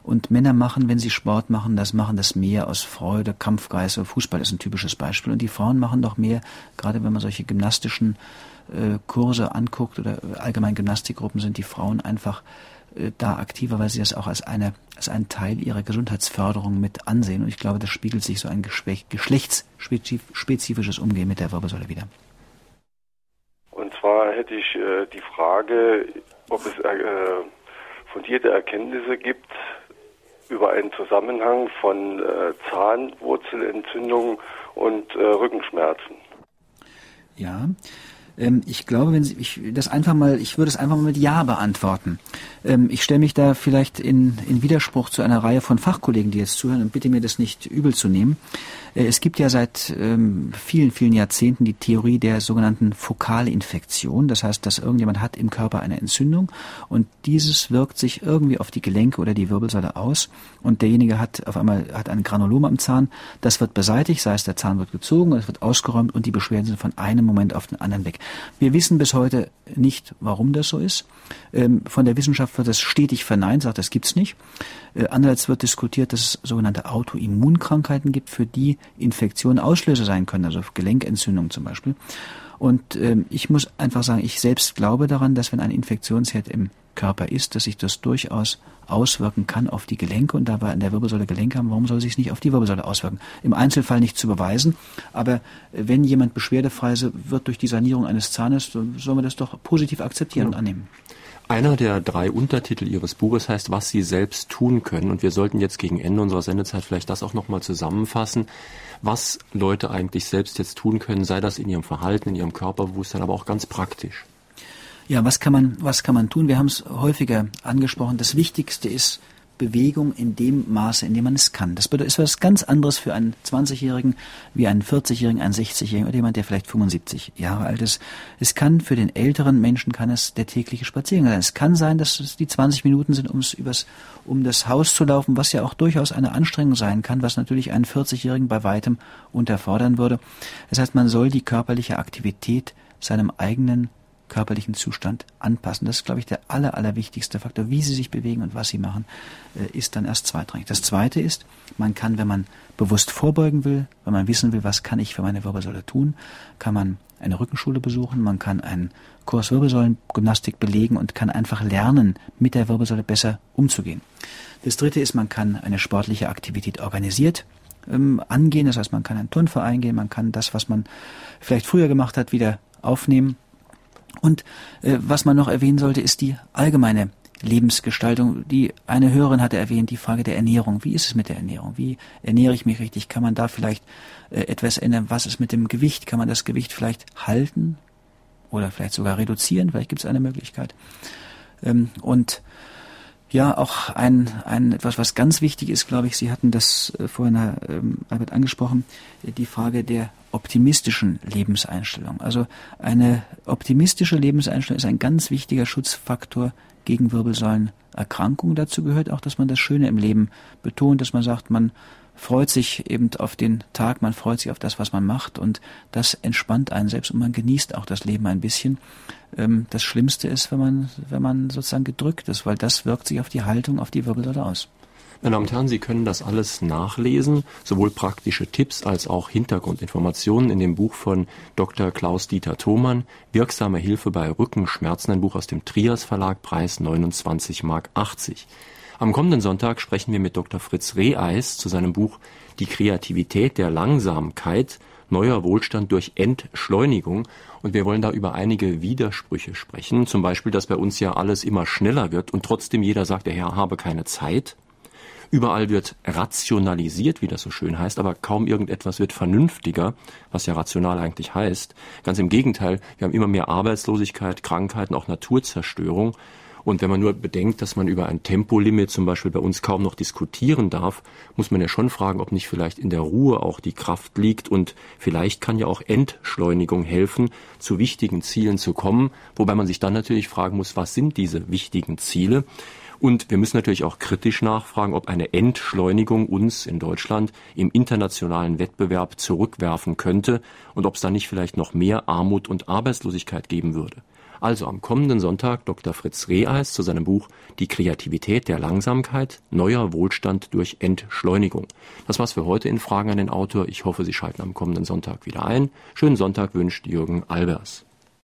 Und Männer machen, wenn sie Sport machen, das machen das mehr aus Freude, Kampfgeist. Fußball ist ein typisches Beispiel. Und die Frauen machen doch mehr, gerade wenn man solche gymnastischen äh, Kurse anguckt oder allgemein Gymnastikgruppen sind die Frauen einfach da aktiver, weil sie das auch als eine als einen Teil ihrer Gesundheitsförderung mit ansehen. Und ich glaube, das spiegelt sich so ein geschlechtsspezifisches Umgehen mit der Wirbelsäule wieder. Und zwar hätte ich äh, die Frage, ob es äh, fundierte Erkenntnisse gibt über einen Zusammenhang von äh, Zahnwurzelentzündung und äh, Rückenschmerzen. Ja, ähm, ich glaube, wenn Sie, ich das einfach mal, ich würde es einfach mal mit Ja beantworten. Ähm, ich stelle mich da vielleicht in, in Widerspruch zu einer Reihe von Fachkollegen, die jetzt zuhören, und bitte mir das nicht übel zu nehmen. Äh, es gibt ja seit ähm, vielen, vielen Jahrzehnten die Theorie der sogenannten Fokalinfektion. Das heißt, dass irgendjemand hat im Körper eine Entzündung und dieses wirkt sich irgendwie auf die Gelenke oder die Wirbelsäule aus und derjenige hat auf einmal hat ein Granulom am Zahn. Das wird beseitigt, sei es der Zahn wird gezogen, es wird ausgeräumt und die Beschwerden sind von einem Moment auf den anderen weg. Wir wissen bis heute nicht, warum das so ist. Ähm, von der Wissenschaft wird das stetig verneint, sagt, das gibt's nicht. Äh, andererseits wird diskutiert, dass es sogenannte Autoimmunkrankheiten gibt, für die Infektionen Auslöser sein können, also Gelenkentzündung zum Beispiel. Und ähm, ich muss einfach sagen, ich selbst glaube daran, dass wenn ein Infektionsherd im Körper ist, dass sich das durchaus auswirken kann auf die Gelenke und da wir an der Wirbelsäule Gelenke haben, warum soll sich nicht auf die Wirbelsäule auswirken? Im Einzelfall nicht zu beweisen, aber wenn jemand beschwerdefrei wird durch die Sanierung eines Zahnes, dann soll man das doch positiv akzeptieren und annehmen. Einer der drei Untertitel Ihres Buches heißt, was Sie selbst tun können. Und wir sollten jetzt gegen Ende unserer Sendezeit vielleicht das auch nochmal zusammenfassen, was Leute eigentlich selbst jetzt tun können, sei das in ihrem Verhalten, in ihrem Körperbewusstsein, aber auch ganz praktisch. Ja, was kann man, was kann man tun? Wir haben es häufiger angesprochen. Das Wichtigste ist, Bewegung in dem Maße, in dem man es kann. Das ist was ganz anderes für einen 20-Jährigen wie einen 40-Jährigen, einen 60-Jährigen oder jemand, der vielleicht 75 Jahre alt ist. Es kann für den älteren Menschen kann es der tägliche Spaziergang sein. Es kann sein, dass es die 20 Minuten sind, ums übers, um das Haus zu laufen, was ja auch durchaus eine Anstrengung sein kann, was natürlich einen 40-Jährigen bei weitem unterfordern würde. Das heißt, man soll die körperliche Aktivität seinem eigenen körperlichen Zustand anpassen. Das ist, glaube ich, der aller, allerwichtigste Faktor. Wie Sie sich bewegen und was Sie machen, äh, ist dann erst zweitrangig. Das Zweite ist, man kann, wenn man bewusst vorbeugen will, wenn man wissen will, was kann ich für meine Wirbelsäule tun, kann man eine Rückenschule besuchen, man kann einen Kurs Wirbelsäulengymnastik belegen und kann einfach lernen, mit der Wirbelsäule besser umzugehen. Das Dritte ist, man kann eine sportliche Aktivität organisiert ähm, angehen. Das heißt, man kann einen Turnverein gehen, man kann das, was man vielleicht früher gemacht hat, wieder aufnehmen. Und äh, was man noch erwähnen sollte, ist die allgemeine Lebensgestaltung. Die eine Hörerin hatte erwähnt, die Frage der Ernährung. Wie ist es mit der Ernährung? Wie ernähre ich mich richtig? Kann man da vielleicht äh, etwas ändern? Was ist mit dem Gewicht? Kann man das Gewicht vielleicht halten oder vielleicht sogar reduzieren? Vielleicht gibt es eine Möglichkeit. Ähm, und ja, auch ein, ein etwas, was ganz wichtig ist, glaube ich. Sie hatten das äh, vorhin, Herr ähm, Albert, angesprochen, die Frage der optimistischen Lebenseinstellung. Also eine optimistische Lebenseinstellung ist ein ganz wichtiger Schutzfaktor gegen Wirbelsäulenerkrankungen. Dazu gehört auch, dass man das Schöne im Leben betont, dass man sagt, man freut sich eben auf den Tag, man freut sich auf das, was man macht und das entspannt einen selbst und man genießt auch das Leben ein bisschen. Ähm, das Schlimmste ist, wenn man, wenn man sozusagen gedrückt ist, weil das wirkt sich auf die Haltung, auf die Wirbelsäule aus. Meine Damen und Herren, Sie können das alles nachlesen, sowohl praktische Tipps als auch Hintergrundinformationen in dem Buch von Dr. Klaus-Dieter Thomann, Wirksame Hilfe bei Rückenschmerzen, ein Buch aus dem Trias Verlag, Preis 29 Mark 80. Am kommenden Sonntag sprechen wir mit Dr. Fritz Reheis zu seinem Buch Die Kreativität der Langsamkeit, neuer Wohlstand durch Entschleunigung. Und wir wollen da über einige Widersprüche sprechen. Zum Beispiel, dass bei uns ja alles immer schneller wird und trotzdem jeder sagt, der Herr habe keine Zeit. Überall wird rationalisiert, wie das so schön heißt, aber kaum irgendetwas wird vernünftiger, was ja rational eigentlich heißt. Ganz im Gegenteil, wir haben immer mehr Arbeitslosigkeit, Krankheiten, auch Naturzerstörung. Und wenn man nur bedenkt, dass man über ein Tempolimit zum Beispiel bei uns kaum noch diskutieren darf, muss man ja schon fragen, ob nicht vielleicht in der Ruhe auch die Kraft liegt und vielleicht kann ja auch Entschleunigung helfen, zu wichtigen Zielen zu kommen, wobei man sich dann natürlich fragen muss, was sind diese wichtigen Ziele? Und wir müssen natürlich auch kritisch nachfragen, ob eine Entschleunigung uns in Deutschland im internationalen Wettbewerb zurückwerfen könnte und ob es da nicht vielleicht noch mehr Armut und Arbeitslosigkeit geben würde. Also am kommenden Sonntag Dr. Fritz Reheis zu seinem Buch Die Kreativität der Langsamkeit, neuer Wohlstand durch Entschleunigung. Das war's für heute in Fragen an den Autor. Ich hoffe, Sie schalten am kommenden Sonntag wieder ein. Schönen Sonntag wünscht Jürgen Albers.